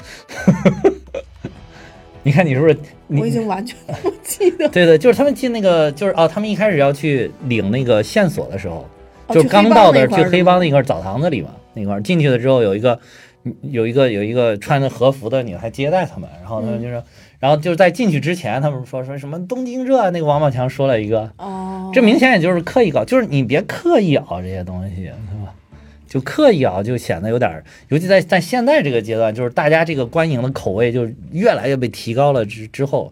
B: 你看你是不是你
A: 我已经完全不记得。
B: 对对，就是他们进那个，就是哦，他们一开始要去领那个线索的时候，
A: 哦
B: 就是刚到的去黑
A: 帮那块
B: 澡堂子里嘛，那块儿进去了之后，有一个有一个有一个穿着和服的女孩接待他们，然后他们就说，然后就是在进去之前，他们说说什么东京热啊，那个王宝强说了一个，
A: 哦，
B: 这明显也就是刻意搞，就是你别刻意熬这些东西，对吧？就刻意啊，就显得有点儿，尤其在在现在这个阶段，就是大家这个观影的口味就越来越被提高了之之后，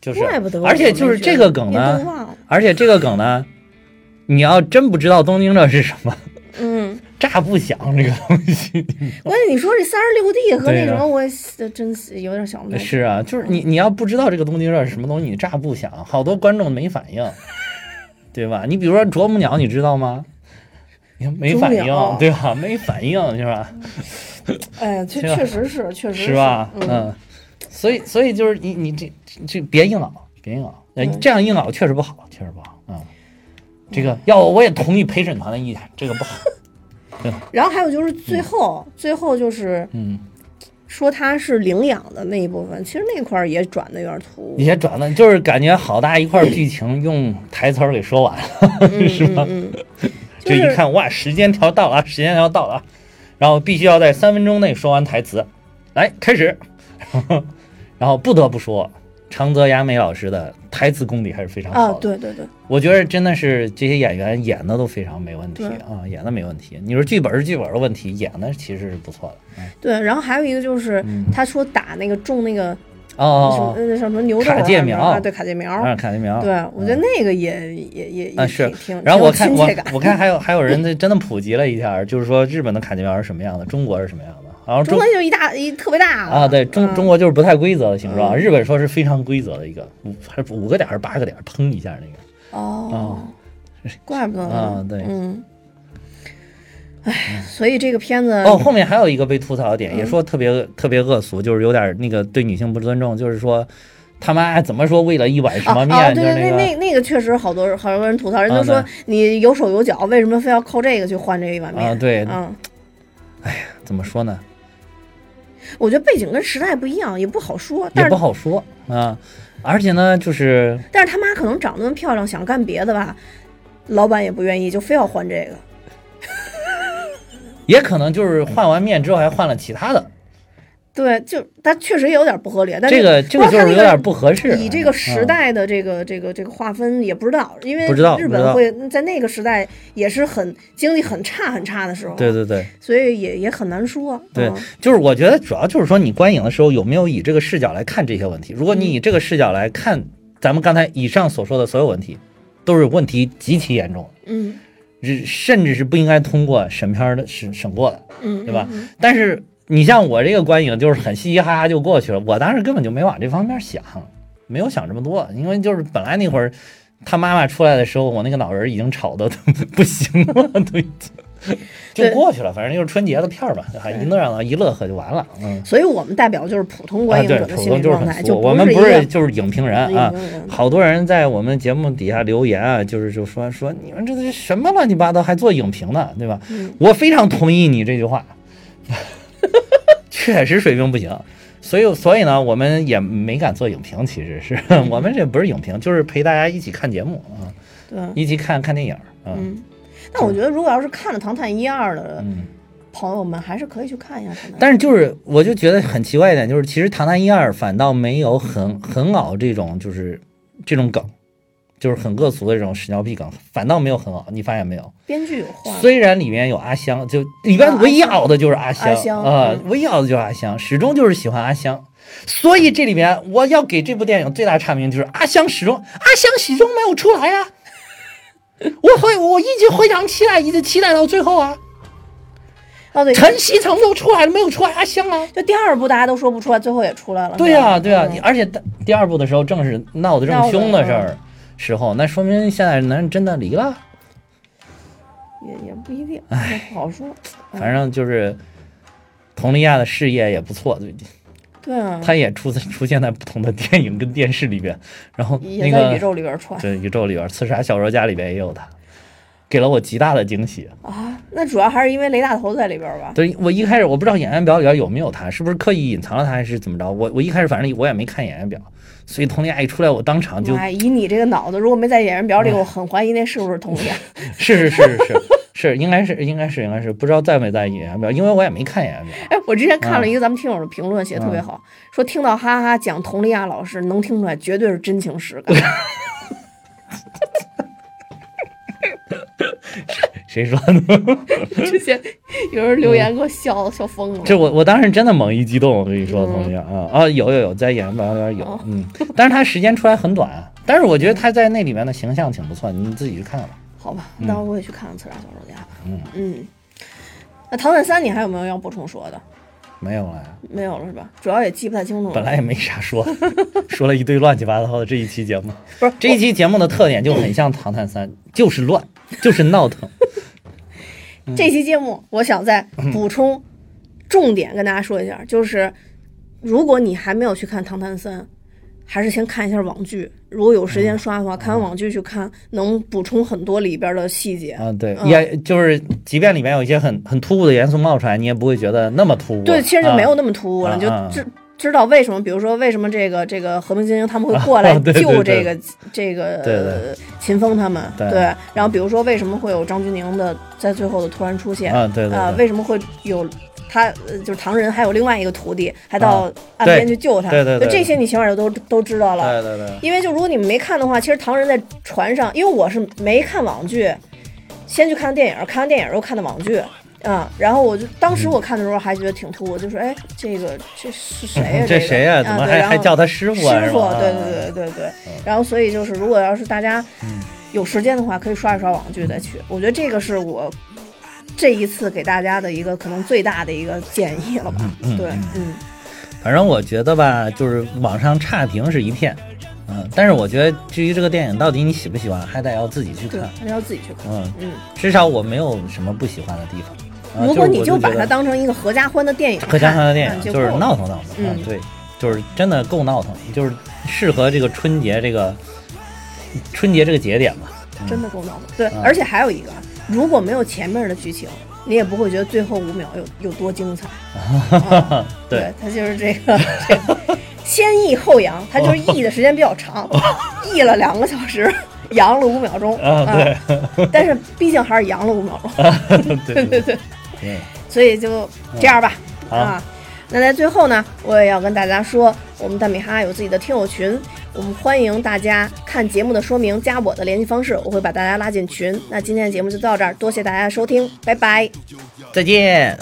B: 就是
A: 怪不得，
B: 而且就是这个梗呢，而且这个梗呢，你要真不知道东京热是什么，
A: 嗯，
B: 炸不响这个东西。[LAUGHS]
A: 关键你说这三十六 D 和那什么，我真是有点想不太
B: 是啊，就是你你要不知道这个东京热是什么东西，你炸不响，好多观众没反应，对吧？你比如说啄木鸟，你知道吗？你看没反应对吧？没反应是吧？
A: 哎，确
B: 是吧？
A: 确实是，确实
B: 是。吧？
A: 嗯，
B: 嗯，所以所以就是你你这这别硬熬，别硬熬，呃
A: 嗯
B: 这样硬熬确实不好，确实不好。嗯，这个要我也同意陪审团的意见，这个不好。[LAUGHS]
A: 然后还有就是最后，最后就是
B: 嗯，
A: 说他是领养的那一部分，其实那块儿也转的有点突兀。
B: 也，转的，就是感觉好大一块剧情用台词儿给说完了，
A: 嗯 [LAUGHS]
B: 是吧？
A: 嗯嗯，
B: 就一看哇，时间条到了啊，时间条到了啊，然后必须要在三分钟内说完台词，来开始。[LAUGHS] 然后不得不说，长泽雅美老师的台词功底还是非常好的。
A: 啊，对对对，
B: 我觉得真的是这些演员演的都非常没问题啊，演的没问题。你说剧本是剧本的问题，演的其实是不错的。嗯
A: 对，然后还有一个就是
B: 嗯
A: 他说打那个中那个什
B: 哦
A: 么那什么牛
B: 卡介苗
A: 啊，对卡介苗，
B: 啊，卡介苗。
A: 对我觉得那个也也也也
B: 啊是
A: 挺挺
B: 然后我看我我看还有 [LAUGHS] 还有人真的普及了一下，就是说日本的卡介苗是什么样的，中国是什么样的。然后中
A: 中国就一大一特别大
B: 啊，对中
A: 嗯。
B: 中国就是不太规则的形状，
A: 嗯。
B: 日本说是非常规则的一个五还是五个点儿还是八个点儿，砰一下那个。
A: 哦，怪不得呢
B: 啊对。
A: 嗯，哎，所以这个片子
B: 哦，后面还有一个被吐槽的点，
A: 嗯
B: 也说特别特别恶俗，就是有点那个对女性不尊重，就是说他妈怎么说为了一碗什么
A: 啊啊，
B: 面，
A: 对对，
B: 那个
A: 那那个确实好多好多人吐槽，人
B: 啊
A: 都说你有手有脚，为什么非要靠这个去换这一碗面？
B: 啊对
A: 嗯，
B: 怎么说呢，
A: 我觉得背景跟时代不一样，也不好说。但
B: 也不好说啊。而且呢，就是
A: 但是他妈可能长得那么漂亮，想干别的吧，老板也不愿意，就非要换这个。
B: 也可能就是换完面之后还换了其他的，
A: 对，就他确实也有点不合理，但
B: 这个这个就是有点不合适。
A: 以这个时
B: 嗯
A: 代的这个、这个这个划分也不知道，因为日本会在那个时代也是很经济很差很差的时候，
B: 对对对。
A: 所以也也很难说。
B: 对
A: 嗯，
B: 就是我觉得主要就是说你观影的时候有没有以这个视角来看这些问题。如果你以这个视角来看咱们刚才以上所说的所有问题，都是问题极其严重，
A: 嗯
B: 是甚至是不应该通过审片的审审过的，
A: 嗯，
B: 对吧
A: 嗯？
B: 但是你像我这个观影就是很嘻嘻哈哈就过去了，我当时根本就没往这方面想，没有想这么多，因为就是本来那会儿他妈妈出来的时候，我那个脑仁已经吵得都 [LAUGHS] 不行了，都已经。[LAUGHS] 就过去了，反正就是春节的片儿吧，还一乐让一乐呵就完了，嗯。
A: 所以我们代表就是普通观影者，的心
B: 普通就是
A: 理状态。就
B: 我们不是就是影评人啊好多人在我们节目底下留言啊，就是就说说你们这是什么乱七八糟，还做影评呢，对吧？
A: 嗯
B: 我非常同意你这句话，[LAUGHS] 确实水平不行。所以，所以呢，我们也没敢做影评。其实是 [LAUGHS] 我们这不是影评，就是陪大家一起看节目啊，
A: 对，
B: 一起看看电影。嗯，
A: 嗯。但我觉得，如果要是看了《唐探一二》的
B: 嗯。
A: 朋友们，还是可以去看一下《》。
B: 但是就是，我就觉得很奇怪一点，就是其实《唐探一二》反倒没有很很熬这种，就是这种梗，就是很恶俗的这种屎尿屁梗，反倒没有很熬。你发现没有？
A: 编剧有换。
B: 虽然里面有阿香，就里边唯一熬的就是阿香
A: 阿香
B: 啊，
A: 嗯
B: 唯一熬的就是阿香，始终就是喜欢阿香。所以这里面我要给这部电影最大差评就是阿香始终阿香始终没有出来呀、[LAUGHS] 我会我一直非常期待，一直期待到最后啊。
A: 哦，对，
B: 陈希诚都出来了，没有出来阿香啊？
A: 就第二部大家都说不出来，最后也出来了。
B: 对呀、对呀、
A: 嗯
B: 而且第二部的时候正是闹得正凶的事儿时候，那说明现在男人真的离了。
A: 也也不一定，也不好说。
B: 反正就是佟丽娅的事业也不错，最近
A: 对啊，
B: 他也出出现在不同的电影跟电视里边，然后那个
A: 宇宙里边串
B: 对宇宙里边，《刺杀小说家》里边也有他，给了我极大的惊喜。
A: 啊。那主要还是因为雷大头在里边吧？
B: 对我一开始我不知道演员表里边有没有他，是不是刻意隐藏了他，还是怎么着？我我一开始反正我也没看演员表，所以佟丽娅一出来，我当场就
A: 哎，以你这个脑子，如果没在演员表里，我很怀疑那是不是佟丽娅。[LAUGHS]
B: 是是是是是是，应该是应该是应该是，不知道在没在演员表，因为我也没看演员表。
A: 哎，我之前看了一个咱们听友的评论，写的特别好，说听到哈哈讲佟丽娅老师，能听出来绝对是真情实感。[LAUGHS]
B: 谁说的？[LAUGHS]
A: 之前有人留言给我笑笑疯了。
B: 这我我当时真的猛一激动，我跟你说，
A: 嗯
B: 同学啊啊，有有有，在演员表里边有，嗯，但是他时间出来很短，但是我觉得他在那里面的形象挺不错，你自己去看看吧。
A: 好吧，那我也去看看《刺杀小说家》。
B: 嗯
A: 嗯，那《唐探三》你还有没有要补充说的？
B: 没有了呀，
A: 没有了是吧？主要也记不太清楚了。
B: 本来也没啥说，[LAUGHS] 说了一堆乱七八糟的这一期节目。
A: 不是
B: 这一期节目的特点就很像《唐探三》，就是乱，就是闹腾。[LAUGHS]
A: 这期节目，我想再补充重点跟大家说一下，就是如果你还没有去看《唐探三》，还是先看一下网剧。如果有时间刷的话，看完网剧去看，能补充很多里边的细节。
B: 啊，对，
A: 嗯。
B: 也就是，即便里面有一些很很突兀的元素冒出来，你也不会觉得那么突兀。
A: 对，其实就没有
B: 啊
A: 那么突兀了，你就知知道为什么，比如说为什么这个这个和平精英他们会过来 [LAUGHS] 救这个这个秦风他们，
B: 对。
A: 然后比如说为什么会有张钧甯的在最后的突然出现
B: 啊，
A: 为什么会有他呃就是唐人还有另外一个徒弟还到岸边去救他，
B: 对对对
A: 就这些你起码就都都知道了。
B: 对对对，
A: 因为就如果你们没看的话，其实唐人在船上，因为我是没看网剧，先去看电影，看完电影又看的网剧。啊、然后我就当时我看的时候还觉得挺突兀，就说哎，这个这是谁呀、
B: 这谁呀？
A: 啊、
B: 怎么还
A: 对然后
B: 还叫他师傅啊？
A: 师傅对对对对对。然后所以就是，如果要是大家
B: 嗯
A: 有时间的话，可以刷一刷网剧再去。我觉得这个是我这一次给大家的一个可能最大的一个建议了吧。
B: 嗯
A: 对，嗯，
B: 反正我觉得吧，就是网上差评是一片，嗯，但是我觉得至于这个电影到底你喜不喜欢，还得要自己去看。，
A: 还得要自己去看。
B: 嗯，
A: 嗯，
B: 至少我没有什么不喜欢的地方。啊
A: 如果你
B: 就
A: 把它当成一个合家欢的电影，
B: 合家欢的电影，就是闹腾闹腾，
A: 嗯
B: 啊对，就是真的够闹腾，就是适合这个春节这个春节这个节点吧。嗯
A: 真的够闹腾。对，
B: 啊
A: 而且还有一个，如果没有前面的剧情，你也不会觉得最后五秒有有多精彩。[LAUGHS] 啊
B: 对
A: 对，它就是这个这个先抑后扬，他就是抑的时间比较长，抑了两个小时，[LAUGHS] 扬了五秒钟
B: 啊，对，[LAUGHS]
A: 但是毕竟还是扬了五秒钟，
B: 对
A: 对对。所以就这样吧，
B: 好。
A: 啊。那在最后呢，我也要跟大家说，我们大米哈有自己的听友群，我们欢迎大家看节目的说明，加我的联系方式，我会把大家拉进群。那今天的节目就到这儿，多谢大家的收听，拜拜。
B: 再见。